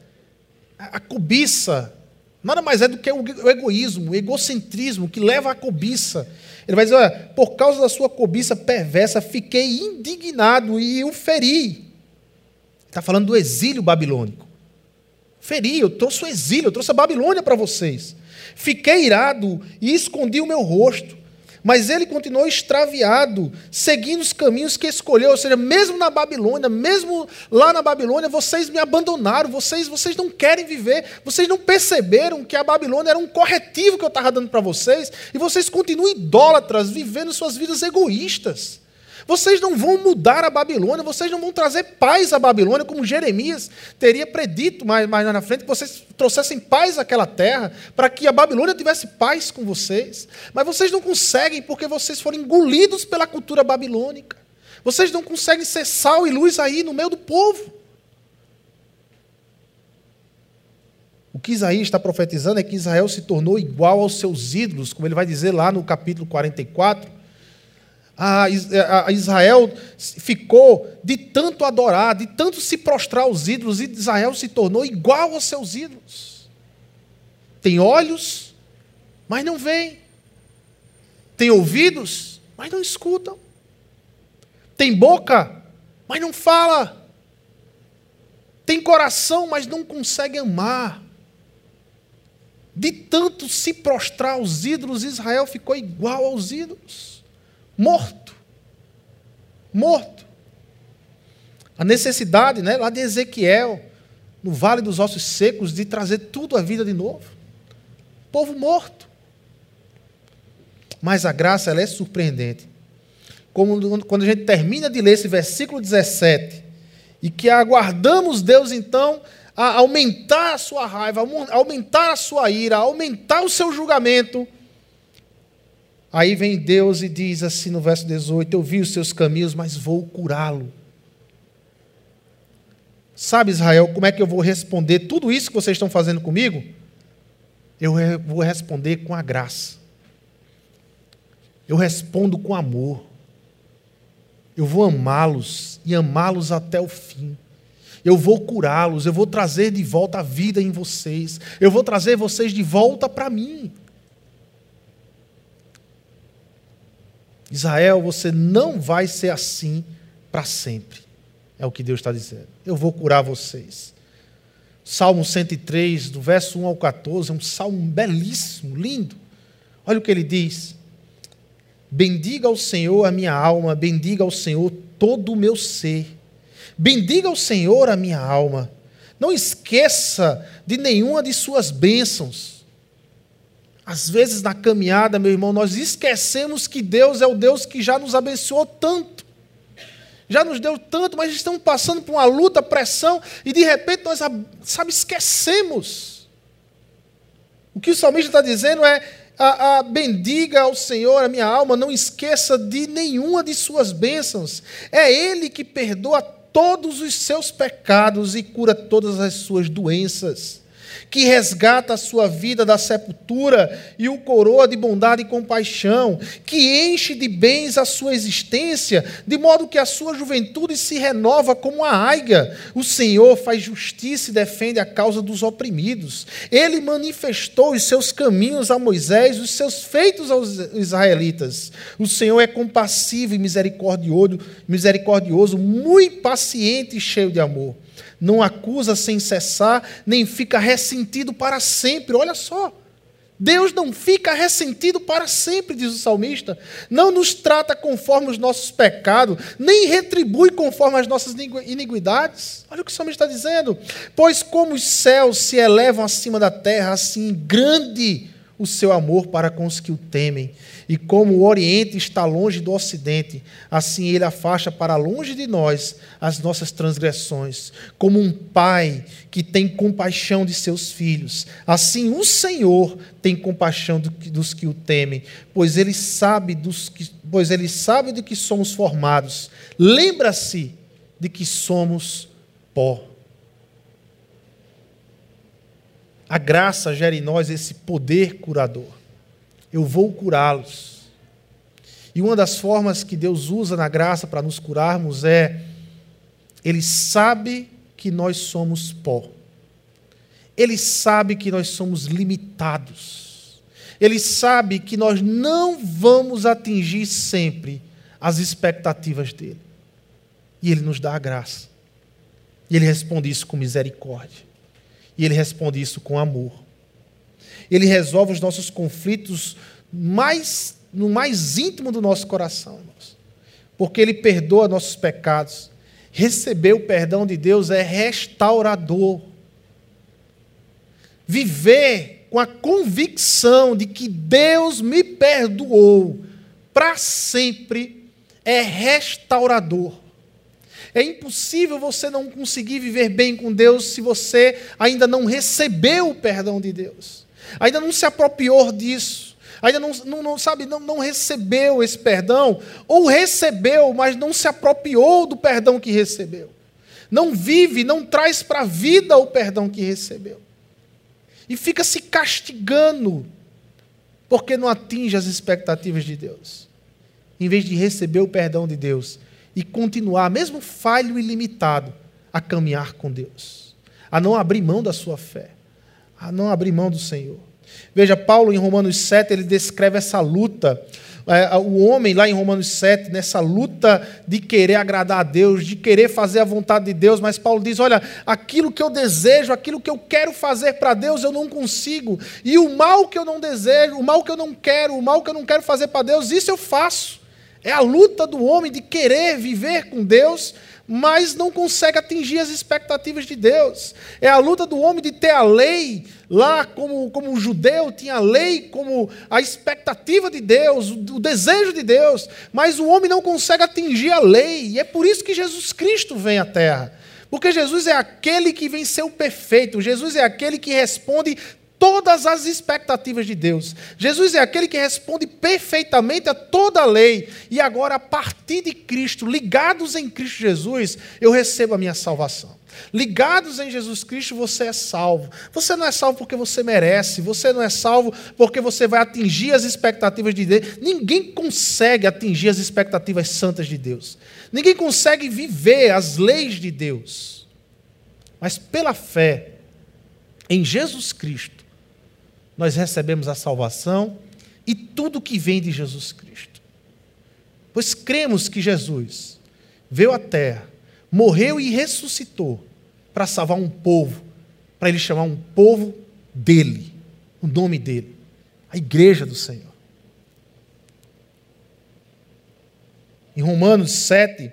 A cobiça nada mais é do que o egoísmo, o egocentrismo que leva à cobiça. Ele vai dizer: olha, por causa da sua cobiça perversa, fiquei indignado e o feri. Está falando do exílio babilônico. Feri, eu trouxe o exílio, eu trouxe a Babilônia para vocês. Fiquei irado e escondi o meu rosto. Mas ele continuou extraviado, seguindo os caminhos que escolheu. Ou seja, mesmo na Babilônia, mesmo lá na Babilônia, vocês me abandonaram, vocês, vocês não querem viver, vocês não perceberam que a Babilônia era um corretivo que eu estava dando para vocês, e vocês continuam idólatras, vivendo suas vidas egoístas. Vocês não vão mudar a Babilônia, vocês não vão trazer paz à Babilônia, como Jeremias teria predito mais, mais na frente, que vocês trouxessem paz àquela terra, para que a Babilônia tivesse paz com vocês. Mas vocês não conseguem, porque vocês foram engolidos pela cultura babilônica. Vocês não conseguem ser sal e luz aí no meio do povo. O que Isaías está profetizando é que Israel se tornou igual aos seus ídolos, como ele vai dizer lá no capítulo 44. A Israel ficou de tanto adorar, de tanto se prostrar aos ídolos, e Israel se tornou igual aos seus ídolos. Tem olhos, mas não veem. Tem ouvidos, mas não escutam. Tem boca, mas não fala. Tem coração, mas não consegue amar. De tanto se prostrar aos ídolos, Israel ficou igual aos ídolos. Morto. Morto. A necessidade, né, lá de Ezequiel, no vale dos ossos secos, de trazer tudo à vida de novo. Povo morto. Mas a graça ela é surpreendente. Como quando a gente termina de ler esse versículo 17, e que aguardamos Deus então a aumentar a sua raiva, a aumentar a sua ira, a aumentar o seu julgamento. Aí vem Deus e diz assim no verso 18: Eu vi os seus caminhos, mas vou curá-lo. Sabe, Israel, como é que eu vou responder tudo isso que vocês estão fazendo comigo? Eu vou responder com a graça. Eu respondo com amor. Eu vou amá-los e amá-los até o fim. Eu vou curá-los, eu vou trazer de volta a vida em vocês. Eu vou trazer vocês de volta para mim. Israel, você não vai ser assim para sempre. É o que Deus está dizendo. Eu vou curar vocês. Salmo 103, do verso 1 ao 14, é um salmo belíssimo, lindo. Olha o que ele diz. Bendiga ao Senhor a minha alma, bendiga ao Senhor todo o meu ser. Bendiga ao Senhor a minha alma. Não esqueça de nenhuma de suas bênçãos. Às vezes na caminhada, meu irmão, nós esquecemos que Deus é o Deus que já nos abençoou tanto. Já nos deu tanto, mas estamos passando por uma luta, pressão, e de repente nós, sabe, esquecemos. O que o salmista está dizendo é: a, a, bendiga ao Senhor a minha alma, não esqueça de nenhuma de suas bênçãos. É Ele que perdoa todos os seus pecados e cura todas as suas doenças que resgata a sua vida da sepultura e o coroa de bondade e compaixão, que enche de bens a sua existência, de modo que a sua juventude se renova como a aiga. O Senhor faz justiça e defende a causa dos oprimidos. Ele manifestou os seus caminhos a Moisés, os seus feitos aos israelitas. O Senhor é compassivo e misericordioso, misericordioso, muito paciente e cheio de amor não acusa sem cessar, nem fica ressentido para sempre. Olha só. Deus não fica ressentido para sempre, diz o salmista. Não nos trata conforme os nossos pecados, nem retribui conforme as nossas iniquidades. Olha o que o salmista está dizendo. Pois como os céus se elevam acima da terra, assim grande o seu amor para com os que o temem. E como o Oriente está longe do Ocidente, assim ele afasta para longe de nós as nossas transgressões. Como um pai que tem compaixão de seus filhos, assim o Senhor tem compaixão dos que o temem, pois ele sabe dos que, pois ele sabe de que somos formados. Lembra-se de que somos pó. A graça gera em nós esse poder curador. Eu vou curá-los. E uma das formas que Deus usa na graça para nos curarmos é Ele sabe que nós somos pó. Ele sabe que nós somos limitados. Ele sabe que nós não vamos atingir sempre as expectativas dele. E ele nos dá a graça. E ele responde isso com misericórdia. E ele responde isso com amor. Ele resolve os nossos conflitos mais no mais íntimo do nosso coração, irmãos. Porque ele perdoa nossos pecados. Receber o perdão de Deus é restaurador. Viver com a convicção de que Deus me perdoou para sempre é restaurador. É impossível você não conseguir viver bem com Deus se você ainda não recebeu o perdão de Deus, ainda não se apropriou disso, ainda não, não, não sabe, não, não recebeu esse perdão, ou recebeu, mas não se apropriou do perdão que recebeu. Não vive, não traz para a vida o perdão que recebeu. e fica se castigando porque não atinge as expectativas de Deus. Em vez de receber o perdão de Deus e continuar, mesmo falho e limitado, a caminhar com Deus, a não abrir mão da sua fé, a não abrir mão do Senhor. Veja, Paulo em Romanos 7, ele descreve essa luta é, o homem lá em Romanos 7, nessa luta de querer agradar a Deus, de querer fazer a vontade de Deus, mas Paulo diz: olha, aquilo que eu desejo, aquilo que eu quero fazer para Deus, eu não consigo, e o mal que eu não desejo, o mal que eu não quero, o mal que eu não quero fazer para Deus, isso eu faço. É a luta do homem de querer viver com Deus, mas não consegue atingir as expectativas de Deus. É a luta do homem de ter a lei, lá como, como um judeu tinha a lei como a expectativa de Deus, o desejo de Deus, mas o homem não consegue atingir a lei, e é por isso que Jesus Cristo vem à terra. Porque Jesus é aquele que venceu o perfeito, Jesus é aquele que responde todas as expectativas de Deus. Jesus é aquele que responde perfeitamente a toda a lei. E agora, a partir de Cristo, ligados em Cristo Jesus, eu recebo a minha salvação. Ligados em Jesus Cristo, você é salvo. Você não é salvo porque você merece, você não é salvo porque você vai atingir as expectativas de Deus. Ninguém consegue atingir as expectativas santas de Deus. Ninguém consegue viver as leis de Deus. Mas pela fé em Jesus Cristo, nós recebemos a salvação e tudo que vem de Jesus Cristo. Pois cremos que Jesus veio à terra, morreu e ressuscitou para salvar um povo, para ele chamar um povo dele, o nome dele, a igreja do Senhor. Em Romanos 7,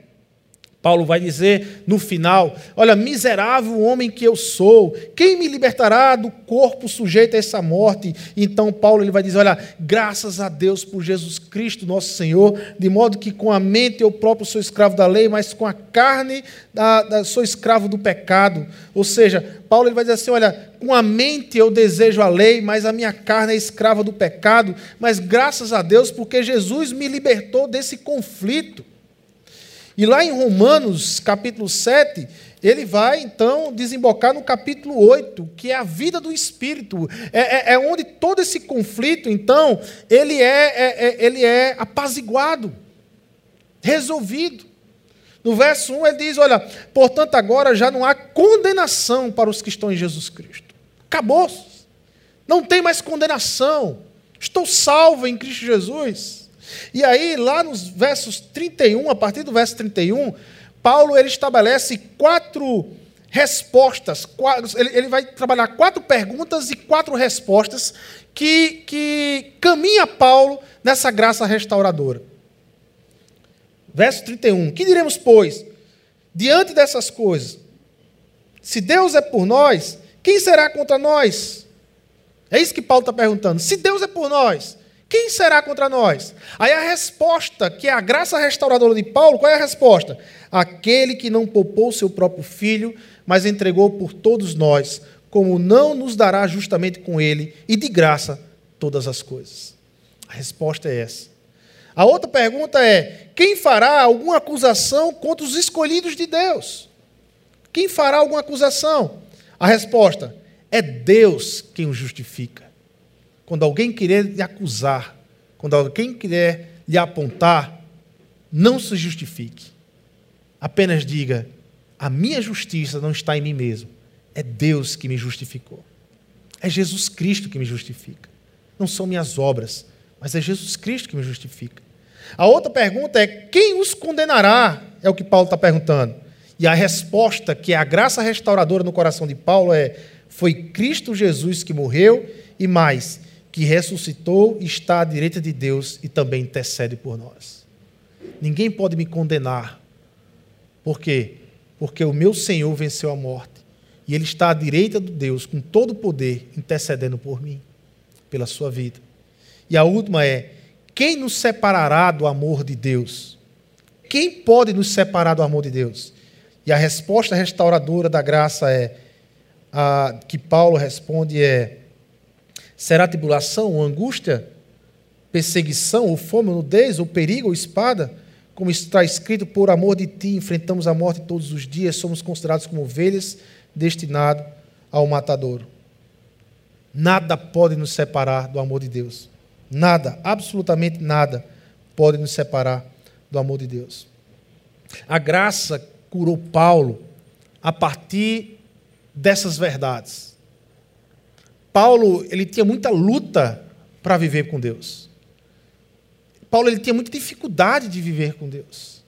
Paulo vai dizer no final: Olha, miserável homem que eu sou, quem me libertará do corpo sujeito a essa morte? Então, Paulo ele vai dizer: Olha, graças a Deus por Jesus Cristo, nosso Senhor, de modo que com a mente eu próprio sou escravo da lei, mas com a carne da, da, sou escravo do pecado. Ou seja, Paulo ele vai dizer assim: Olha, com a mente eu desejo a lei, mas a minha carne é escrava do pecado, mas graças a Deus porque Jesus me libertou desse conflito. E lá em Romanos, capítulo 7, ele vai então desembocar no capítulo 8, que é a vida do Espírito. É, é, é onde todo esse conflito, então, ele é, é, é, ele é apaziguado, resolvido. No verso 1 ele diz: Olha, portanto, agora já não há condenação para os que estão em Jesus Cristo. Acabou. Não tem mais condenação. Estou salvo em Cristo Jesus. E aí, lá nos versos 31, a partir do verso 31, Paulo ele estabelece quatro respostas. Quatro, ele, ele vai trabalhar quatro perguntas e quatro respostas que, que caminha Paulo nessa graça restauradora. Verso 31. Que diremos, pois, diante dessas coisas? Se Deus é por nós, quem será contra nós? É isso que Paulo está perguntando. Se Deus é por nós, quem será contra nós? Aí a resposta, que é a graça restauradora de Paulo, qual é a resposta? Aquele que não poupou seu próprio filho, mas entregou por todos nós, como não nos dará justamente com ele e de graça todas as coisas? A resposta é essa. A outra pergunta é: quem fará alguma acusação contra os escolhidos de Deus? Quem fará alguma acusação? A resposta: é Deus quem o justifica. Quando alguém querer lhe acusar, quando alguém querer lhe apontar, não se justifique. Apenas diga: a minha justiça não está em mim mesmo. É Deus que me justificou. É Jesus Cristo que me justifica. Não são minhas obras, mas é Jesus Cristo que me justifica. A outra pergunta é: quem os condenará? É o que Paulo está perguntando. E a resposta, que é a graça restauradora no coração de Paulo, é: foi Cristo Jesus que morreu e mais, que ressuscitou está à direita de Deus e também intercede por nós. Ninguém pode me condenar. Por quê? Porque o meu Senhor venceu a morte. E Ele está à direita de Deus, com todo o poder, intercedendo por mim, pela sua vida. E a última é: quem nos separará do amor de Deus? Quem pode nos separar do amor de Deus? E a resposta restauradora da graça é a que Paulo responde é Será tribulação ou angústia, perseguição ou fome, ou nudez, ou perigo ou espada? Como está escrito, por amor de ti enfrentamos a morte todos os dias, somos considerados como ovelhas destinadas ao matadouro. Nada pode nos separar do amor de Deus. Nada, absolutamente nada pode nos separar do amor de Deus. A graça curou Paulo a partir dessas verdades. Paulo, ele tinha muita luta para viver com Deus. Paulo ele tinha muita dificuldade de viver com Deus.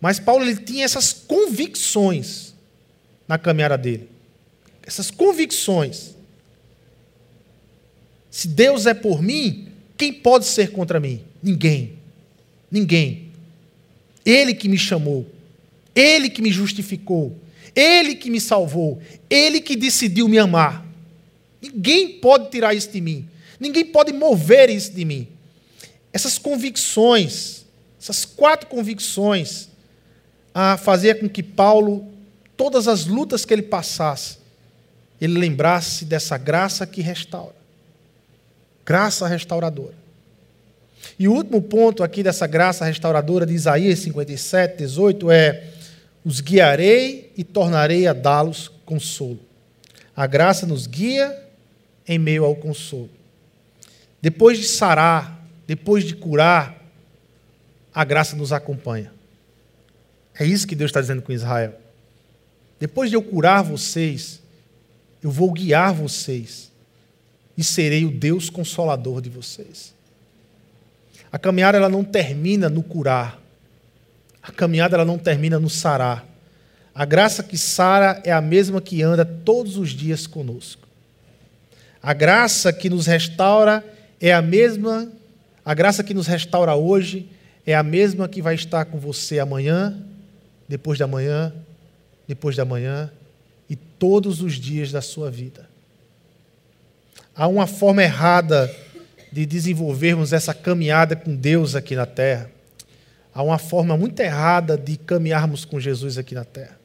Mas Paulo ele tinha essas convicções na caminhada dele. Essas convicções. Se Deus é por mim, quem pode ser contra mim? Ninguém. Ninguém. Ele que me chamou, ele que me justificou, ele que me salvou, ele que decidiu me amar. Ninguém pode tirar isso de mim. Ninguém pode mover isso de mim. Essas convicções, essas quatro convicções, a fazer com que Paulo, todas as lutas que ele passasse, ele lembrasse dessa graça que restaura. Graça restauradora. E o último ponto aqui dessa graça restauradora de Isaías 57, 18 é: Os guiarei e tornarei a dá-los consolo. A graça nos guia em meio ao consolo. Depois de sarar, depois de curar, a graça nos acompanha. É isso que Deus está dizendo com Israel. Depois de eu curar vocês, eu vou guiar vocês e serei o Deus consolador de vocês. A caminhada ela não termina no curar. A caminhada ela não termina no sarar. A graça que sara é a mesma que anda todos os dias conosco. A graça que nos restaura é a mesma, a graça que nos restaura hoje é a mesma que vai estar com você amanhã, depois da manhã, depois da manhã e todos os dias da sua vida. Há uma forma errada de desenvolvermos essa caminhada com Deus aqui na terra. Há uma forma muito errada de caminharmos com Jesus aqui na terra.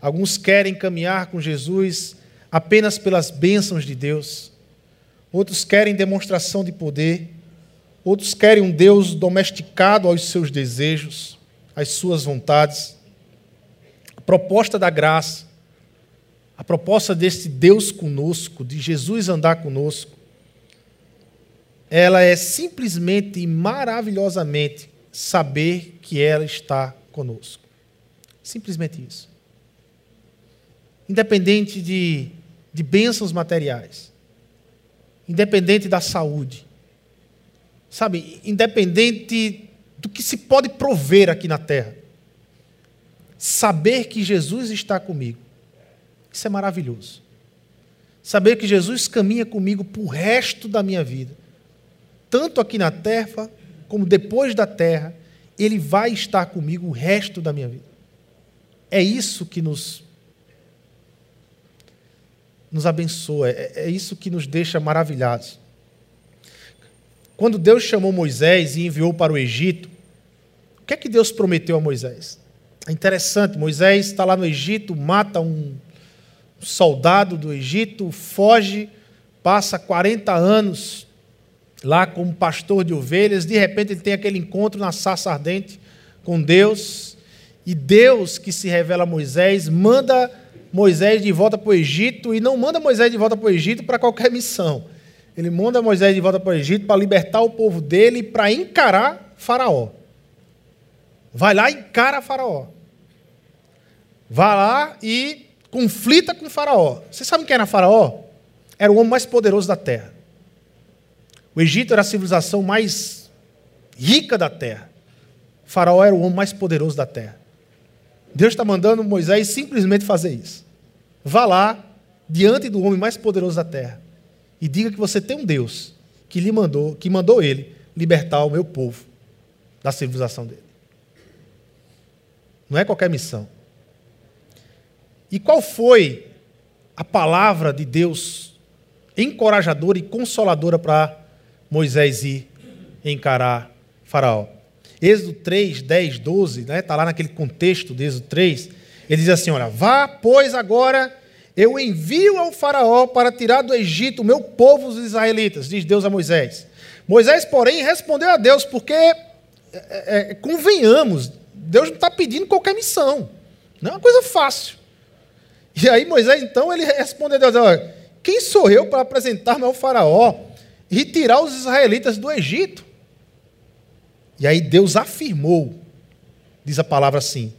Alguns querem caminhar com Jesus apenas pelas bênçãos de Deus. Outros querem demonstração de poder. Outros querem um Deus domesticado aos seus desejos, às suas vontades. A proposta da graça, a proposta desse Deus conosco, de Jesus andar conosco, ela é simplesmente e maravilhosamente saber que ela está conosco. Simplesmente isso. Independente de, de bênçãos materiais, independente da saúde, sabe, independente do que se pode prover aqui na terra, saber que Jesus está comigo, isso é maravilhoso. Saber que Jesus caminha comigo para o resto da minha vida tanto aqui na terra como depois da terra, Ele vai estar comigo o resto da minha vida. É isso que nos, nos abençoa, é, é isso que nos deixa maravilhados. Quando Deus chamou Moisés e enviou para o Egito, o que é que Deus prometeu a Moisés? É interessante, Moisés está lá no Egito, mata um soldado do Egito, foge, passa 40 anos lá como pastor de ovelhas, de repente ele tem aquele encontro na sarça ardente com Deus, e Deus que se revela a Moisés, manda Moisés de volta para o Egito, e não manda Moisés de volta para o Egito para qualquer missão. Ele manda Moisés de volta para o Egito para libertar o povo dele, para encarar Faraó. Vai lá e encara Faraó. Vai lá e conflita com Faraó. Vocês sabem quem era Faraó? Era o homem mais poderoso da terra. O Egito era a civilização mais rica da terra. Faraó era o homem mais poderoso da terra. Deus está mandando Moisés simplesmente fazer isso. Vá lá, diante do homem mais poderoso da terra, e diga que você tem um Deus que lhe mandou, que mandou ele libertar o meu povo da civilização dele. Não é qualquer missão. E qual foi a palavra de Deus encorajadora e consoladora para Moisés ir encarar Faraó. Êxodo 3, 10, 12, está né, tá lá naquele contexto de Êxodo 3, ele diz assim: Olha, vá, pois agora eu envio ao Faraó para tirar do Egito o meu povo, os israelitas, diz Deus a Moisés. Moisés, porém, respondeu a Deus, porque, é, é, é convenhamos, Deus não está pedindo qualquer missão, não é uma coisa fácil. E aí Moisés, então, ele respondeu a Deus: Olha, Quem sou eu para apresentar-me ao Faraó e tirar os israelitas do Egito? E aí Deus afirmou, diz a palavra assim: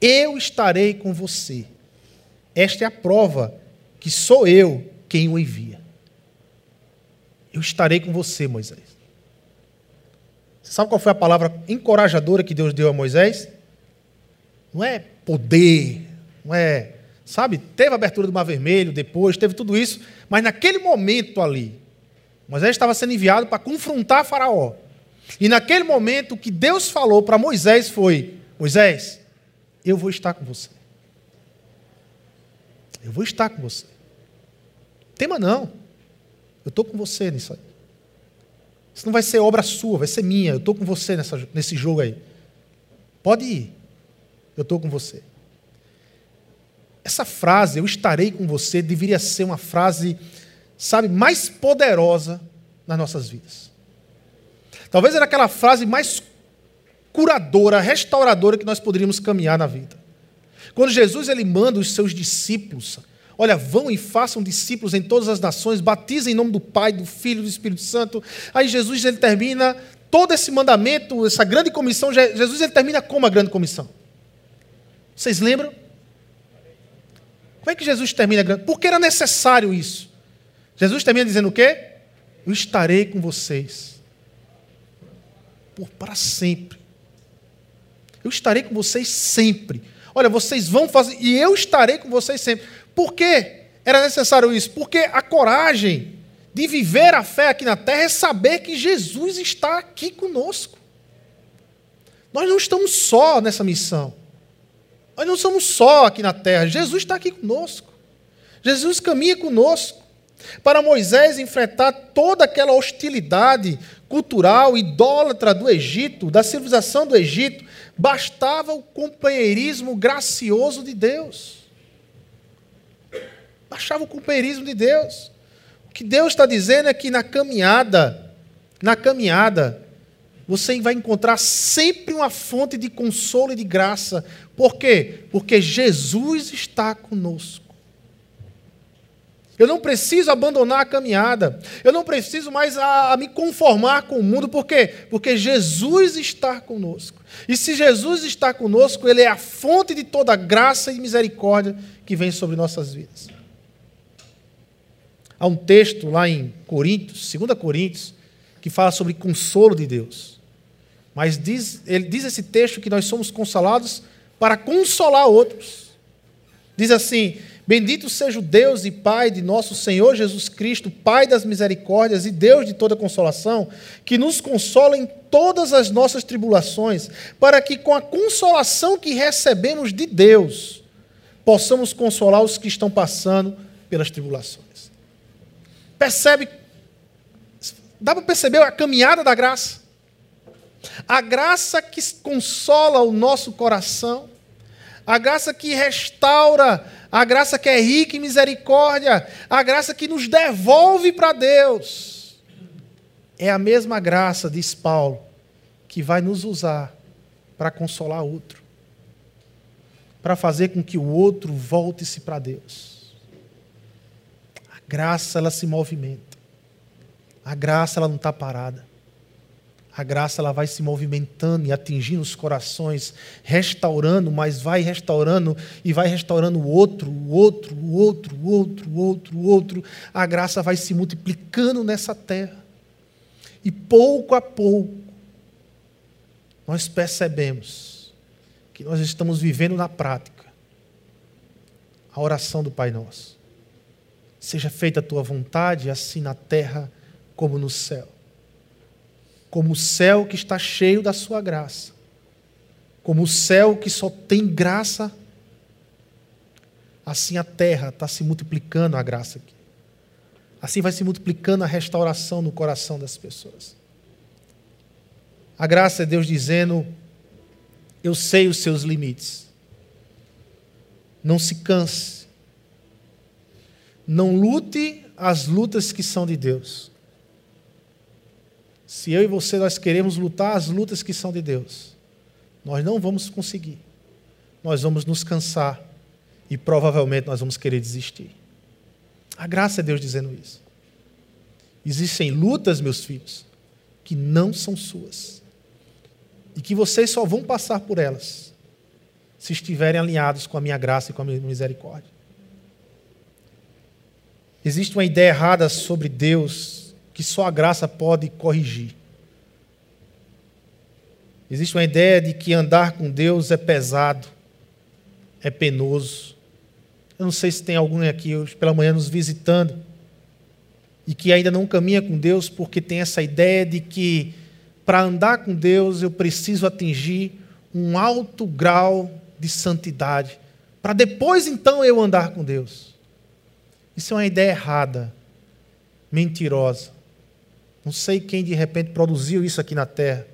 Eu estarei com você. Esta é a prova que sou eu quem o envia. Eu estarei com você, Moisés. Você sabe qual foi a palavra encorajadora que Deus deu a Moisés? Não é poder, não é. Sabe, teve a abertura do Mar Vermelho depois, teve tudo isso, mas naquele momento ali, Moisés estava sendo enviado para confrontar Faraó. E naquele momento, o que Deus falou para Moisés foi: Moisés, eu vou estar com você. Eu vou estar com você. Tema não. Eu estou com você nisso aí. Isso não vai ser obra sua, vai ser minha. Eu estou com você nessa, nesse jogo aí. Pode ir. Eu estou com você. Essa frase, eu estarei com você, deveria ser uma frase, sabe, mais poderosa nas nossas vidas. Talvez era aquela frase mais curadora, restauradora que nós poderíamos caminhar na vida. Quando Jesus ele manda os seus discípulos Olha, vão e façam discípulos em todas as nações, batizem em nome do Pai, do Filho do Espírito Santo. Aí Jesus ele termina todo esse mandamento, essa grande comissão. Jesus ele termina como a grande comissão? Vocês lembram? Como é que Jesus termina a grande? Porque era necessário isso. Jesus termina dizendo o quê? Eu estarei com vocês por para sempre. Eu estarei com vocês sempre. Olha, vocês vão fazer e eu estarei com vocês sempre. Por que era necessário isso? Porque a coragem de viver a fé aqui na terra é saber que Jesus está aqui conosco. Nós não estamos só nessa missão. Nós não somos só aqui na terra. Jesus está aqui conosco. Jesus caminha conosco. Para Moisés enfrentar toda aquela hostilidade cultural, idólatra do Egito, da civilização do Egito, bastava o companheirismo gracioso de Deus. Achava o companheirismo de Deus. O que Deus está dizendo é que na caminhada, na caminhada, você vai encontrar sempre uma fonte de consolo e de graça. Por quê? Porque Jesus está conosco. Eu não preciso abandonar a caminhada. Eu não preciso mais a, a, me conformar com o mundo. Por quê? Porque Jesus está conosco. E se Jesus está conosco, Ele é a fonte de toda graça e misericórdia que vem sobre nossas vidas. Há um texto lá em Coríntios, 2 Coríntios, que fala sobre consolo de Deus. Mas diz, ele diz esse texto que nós somos consolados para consolar outros. Diz assim: Bendito seja o Deus e Pai de nosso Senhor Jesus Cristo, Pai das misericórdias e Deus de toda consolação, que nos consola em todas as nossas tribulações, para que com a consolação que recebemos de Deus, possamos consolar os que estão passando pelas tribulações. Percebe? Dá para perceber a caminhada da graça? A graça que consola o nosso coração, a graça que restaura, a graça que é rica em misericórdia, a graça que nos devolve para Deus. É a mesma graça, diz Paulo, que vai nos usar para consolar outro, para fazer com que o outro volte-se para Deus graça ela se movimenta. A graça ela não está parada. A graça ela vai se movimentando e atingindo os corações, restaurando, mas vai restaurando e vai restaurando o outro, o outro, o outro, o outro, o outro, o outro. A graça vai se multiplicando nessa terra. E pouco a pouco nós percebemos que nós estamos vivendo na prática a oração do Pai Nosso. Seja feita a tua vontade, assim na terra como no céu. Como o céu que está cheio da sua graça. Como o céu que só tem graça. Assim a terra está se multiplicando a graça aqui. Assim vai se multiplicando a restauração no coração das pessoas. A graça é Deus dizendo: Eu sei os seus limites. Não se canse não lute as lutas que são de Deus. Se eu e você nós queremos lutar as lutas que são de Deus, nós não vamos conseguir. Nós vamos nos cansar e provavelmente nós vamos querer desistir. A graça é Deus dizendo isso. Existem lutas, meus filhos, que não são suas. E que vocês só vão passar por elas se estiverem alinhados com a minha graça e com a minha misericórdia. Existe uma ideia errada sobre Deus que só a graça pode corrigir. Existe uma ideia de que andar com Deus é pesado, é penoso. Eu não sei se tem algum aqui hoje pela manhã nos visitando e que ainda não caminha com Deus porque tem essa ideia de que para andar com Deus eu preciso atingir um alto grau de santidade, para depois então eu andar com Deus. Isso é uma ideia errada, mentirosa. Não sei quem de repente produziu isso aqui na terra,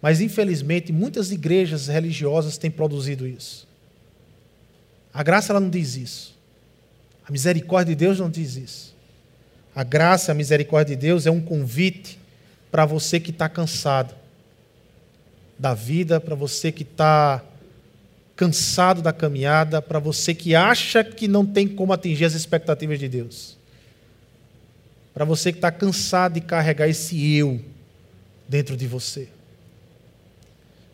mas infelizmente muitas igrejas religiosas têm produzido isso. A graça ela não diz isso. A misericórdia de Deus não diz isso. A graça, a misericórdia de Deus é um convite para você que está cansado da vida, para você que está cansado da caminhada, para você que acha que não tem como atingir as expectativas de Deus. Para você que está cansado de carregar esse eu dentro de você.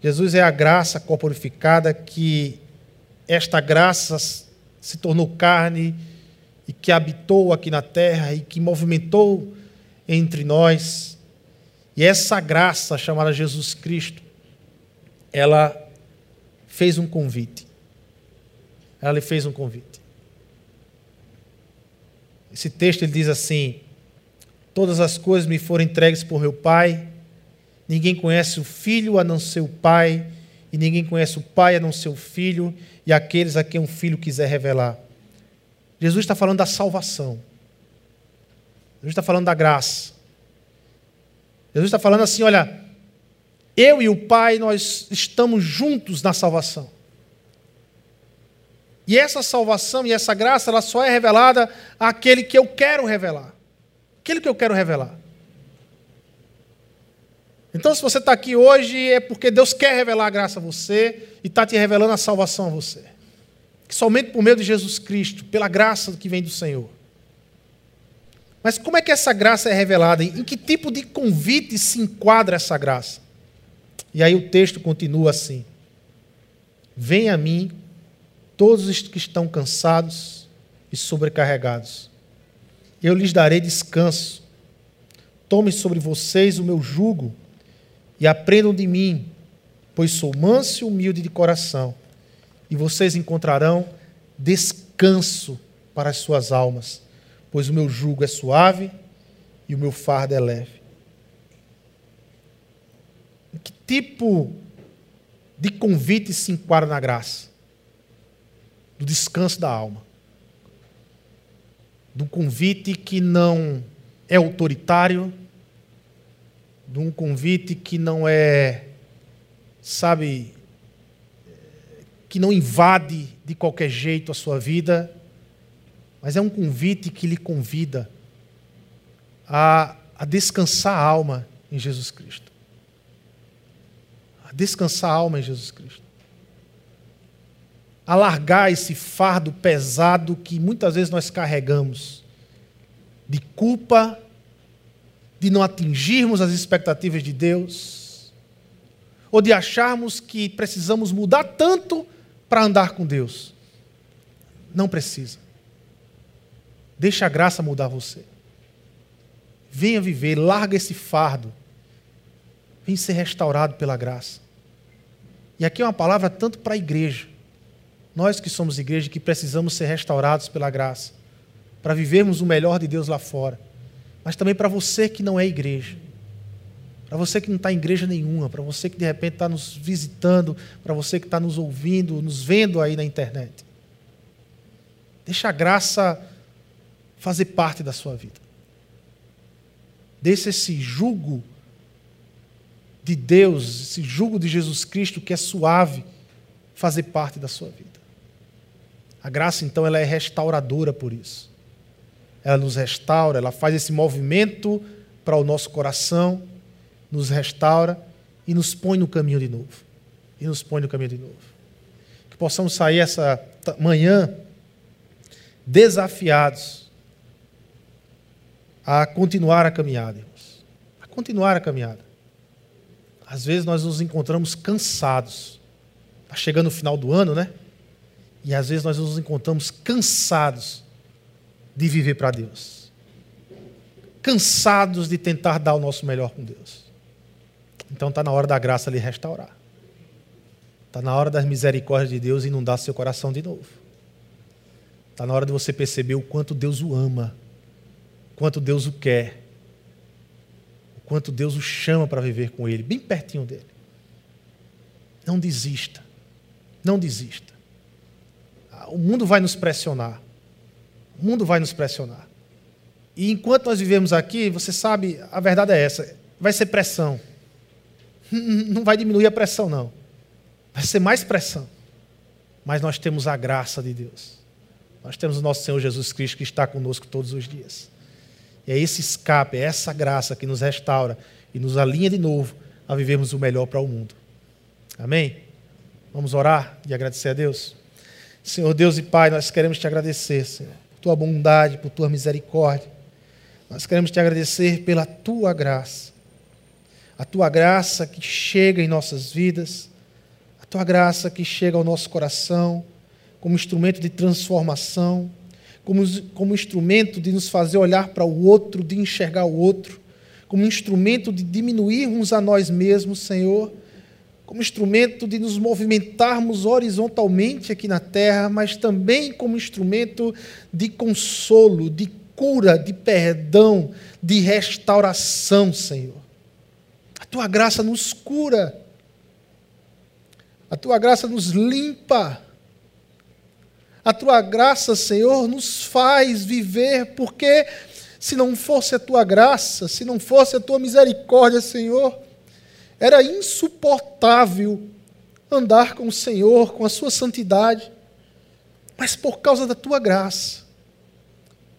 Jesus é a graça corporificada que esta graça se tornou carne e que habitou aqui na terra e que movimentou entre nós. E essa graça chamada Jesus Cristo, ela fez um convite. Ela lhe fez um convite. Esse texto ele diz assim: Todas as coisas me foram entregues por meu Pai. Ninguém conhece o Filho a não ser o Pai, e ninguém conhece o Pai a não ser o Filho, e aqueles a quem o Filho quiser revelar. Jesus está falando da salvação. Jesus está falando da graça. Jesus está falando assim: olha, eu e o Pai, nós estamos juntos na salvação. E essa salvação e essa graça, ela só é revelada àquele que eu quero revelar. Aquele que eu quero revelar. Então, se você está aqui hoje, é porque Deus quer revelar a graça a você e está te revelando a salvação a você. Que somente por meio de Jesus Cristo, pela graça que vem do Senhor. Mas como é que essa graça é revelada? Em que tipo de convite se enquadra essa graça? E aí o texto continua assim: Venha a mim todos os que estão cansados e sobrecarregados. Eu lhes darei descanso. Tomem sobre vocês o meu jugo e aprendam de mim, pois sou manso e humilde de coração, e vocês encontrarão descanso para as suas almas, pois o meu jugo é suave e o meu fardo é leve. Que tipo de convite se enquadra na graça? Do descanso da alma. Do convite que não é autoritário, de um convite que não é, sabe, que não invade de qualquer jeito a sua vida, mas é um convite que lhe convida a, a descansar a alma em Jesus Cristo a descansar a alma em Jesus Cristo. A largar esse fardo pesado que muitas vezes nós carregamos de culpa, de não atingirmos as expectativas de Deus, ou de acharmos que precisamos mudar tanto para andar com Deus. Não precisa. Deixa a graça mudar você. Venha viver, larga esse fardo Vem ser restaurado pela graça. E aqui é uma palavra tanto para a igreja. Nós que somos igreja, que precisamos ser restaurados pela graça, para vivermos o melhor de Deus lá fora. Mas também para você que não é igreja. Para você que não está em igreja nenhuma, para você que de repente está nos visitando, para você que está nos ouvindo, nos vendo aí na internet. Deixa a graça fazer parte da sua vida. Deixa esse jugo de Deus, esse jugo de Jesus Cristo que é suave, fazer parte da sua vida. A graça, então, ela é restauradora por isso. Ela nos restaura, ela faz esse movimento para o nosso coração, nos restaura e nos põe no caminho de novo. E nos põe no caminho de novo. Que possamos sair essa manhã desafiados a continuar a caminhada, irmãos. A continuar a caminhada. Às vezes nós nos encontramos cansados. Está chegando o final do ano, né? E às vezes nós nos encontramos cansados de viver para Deus. Cansados de tentar dar o nosso melhor com Deus. Então está na hora da graça lhe restaurar. Está na hora das misericórdias de Deus inundar seu coração de novo. Está na hora de você perceber o quanto Deus o ama, o quanto Deus o quer, o quanto Deus o chama para viver com Ele, bem pertinho dele. Não desista. Não desista. O mundo vai nos pressionar. O mundo vai nos pressionar. E enquanto nós vivemos aqui, você sabe, a verdade é essa: vai ser pressão. <laughs> Não vai diminuir a pressão, não. Vai ser mais pressão. Mas nós temos a graça de Deus. Nós temos o nosso Senhor Jesus Cristo que está conosco todos os dias. E é esse escape, é essa graça que nos restaura e nos alinha de novo a vivermos o melhor para o mundo. Amém? Vamos orar e agradecer a Deus? Senhor Deus e Pai, nós queremos te agradecer, Senhor, por tua bondade, por tua misericórdia. Nós queremos te agradecer pela tua graça. A tua graça que chega em nossas vidas tua graça que chega ao nosso coração como instrumento de transformação, como, como instrumento de nos fazer olhar para o outro, de enxergar o outro, como instrumento de diminuirmos a nós mesmos, Senhor, como instrumento de nos movimentarmos horizontalmente aqui na terra, mas também como instrumento de consolo, de cura, de perdão, de restauração, Senhor. A tua graça nos cura a tua graça nos limpa. A tua graça, Senhor, nos faz viver, porque se não fosse a tua graça, se não fosse a tua misericórdia, Senhor, era insuportável andar com o Senhor, com a sua santidade. Mas por causa da tua graça,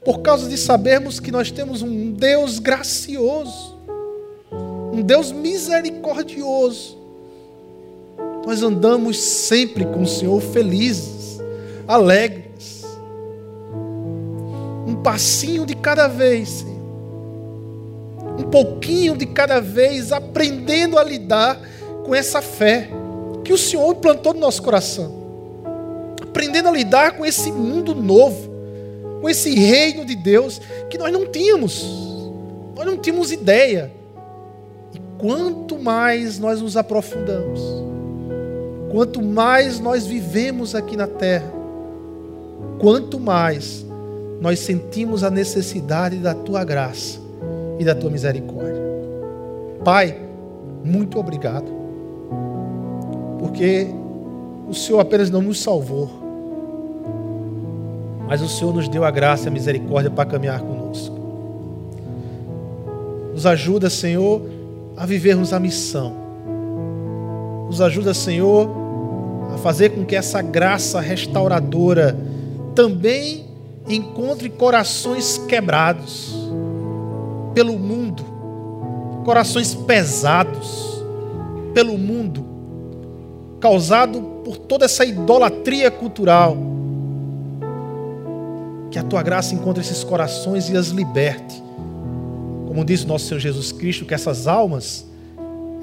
por causa de sabermos que nós temos um Deus gracioso, um Deus misericordioso, nós andamos sempre com o Senhor felizes, alegres. Um passinho de cada vez, Senhor. Um pouquinho de cada vez, aprendendo a lidar com essa fé que o Senhor implantou no nosso coração. Aprendendo a lidar com esse mundo novo, com esse reino de Deus que nós não tínhamos. Nós não tínhamos ideia. E quanto mais nós nos aprofundamos, Quanto mais nós vivemos aqui na terra, quanto mais nós sentimos a necessidade da tua graça e da tua misericórdia. Pai, muito obrigado, porque o Senhor apenas não nos salvou, mas o Senhor nos deu a graça e a misericórdia para caminhar conosco. Nos ajuda, Senhor, a vivermos a missão. Nos ajuda, Senhor, a fazer com que essa graça restauradora também encontre corações quebrados pelo mundo, corações pesados pelo mundo, causado por toda essa idolatria cultural. Que a tua graça encontre esses corações e as liberte. Como diz o nosso Senhor Jesus Cristo, que essas almas,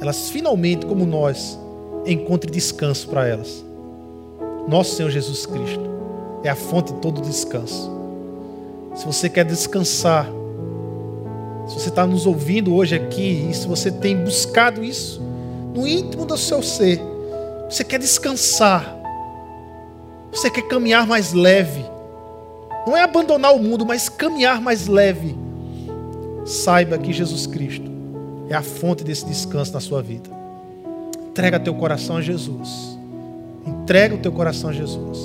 elas finalmente, como nós, encontre descanso para elas. Nosso Senhor Jesus Cristo é a fonte de todo descanso. Se você quer descansar, se você está nos ouvindo hoje aqui, e se você tem buscado isso no íntimo do seu ser, você quer descansar, você quer caminhar mais leve, não é abandonar o mundo, mas caminhar mais leve. Saiba que Jesus Cristo é a fonte desse descanso na sua vida. Entrega teu coração a Jesus. Entrega o teu coração a Jesus.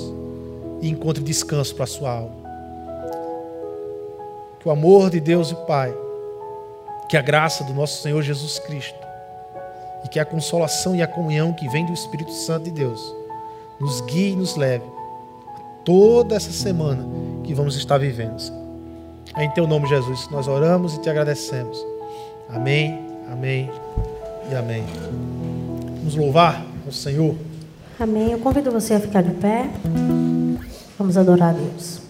E encontre descanso para a sua alma. Que o amor de Deus e Pai, que a graça do nosso Senhor Jesus Cristo, e que a consolação e a comunhão que vem do Espírito Santo de Deus, nos guie e nos leve toda essa semana que vamos estar vivendo. É em teu nome, Jesus, nós oramos e te agradecemos. Amém, amém e amém. Vamos louvar o Senhor. Amém. Eu convido você a ficar de pé. Vamos adorar a Deus.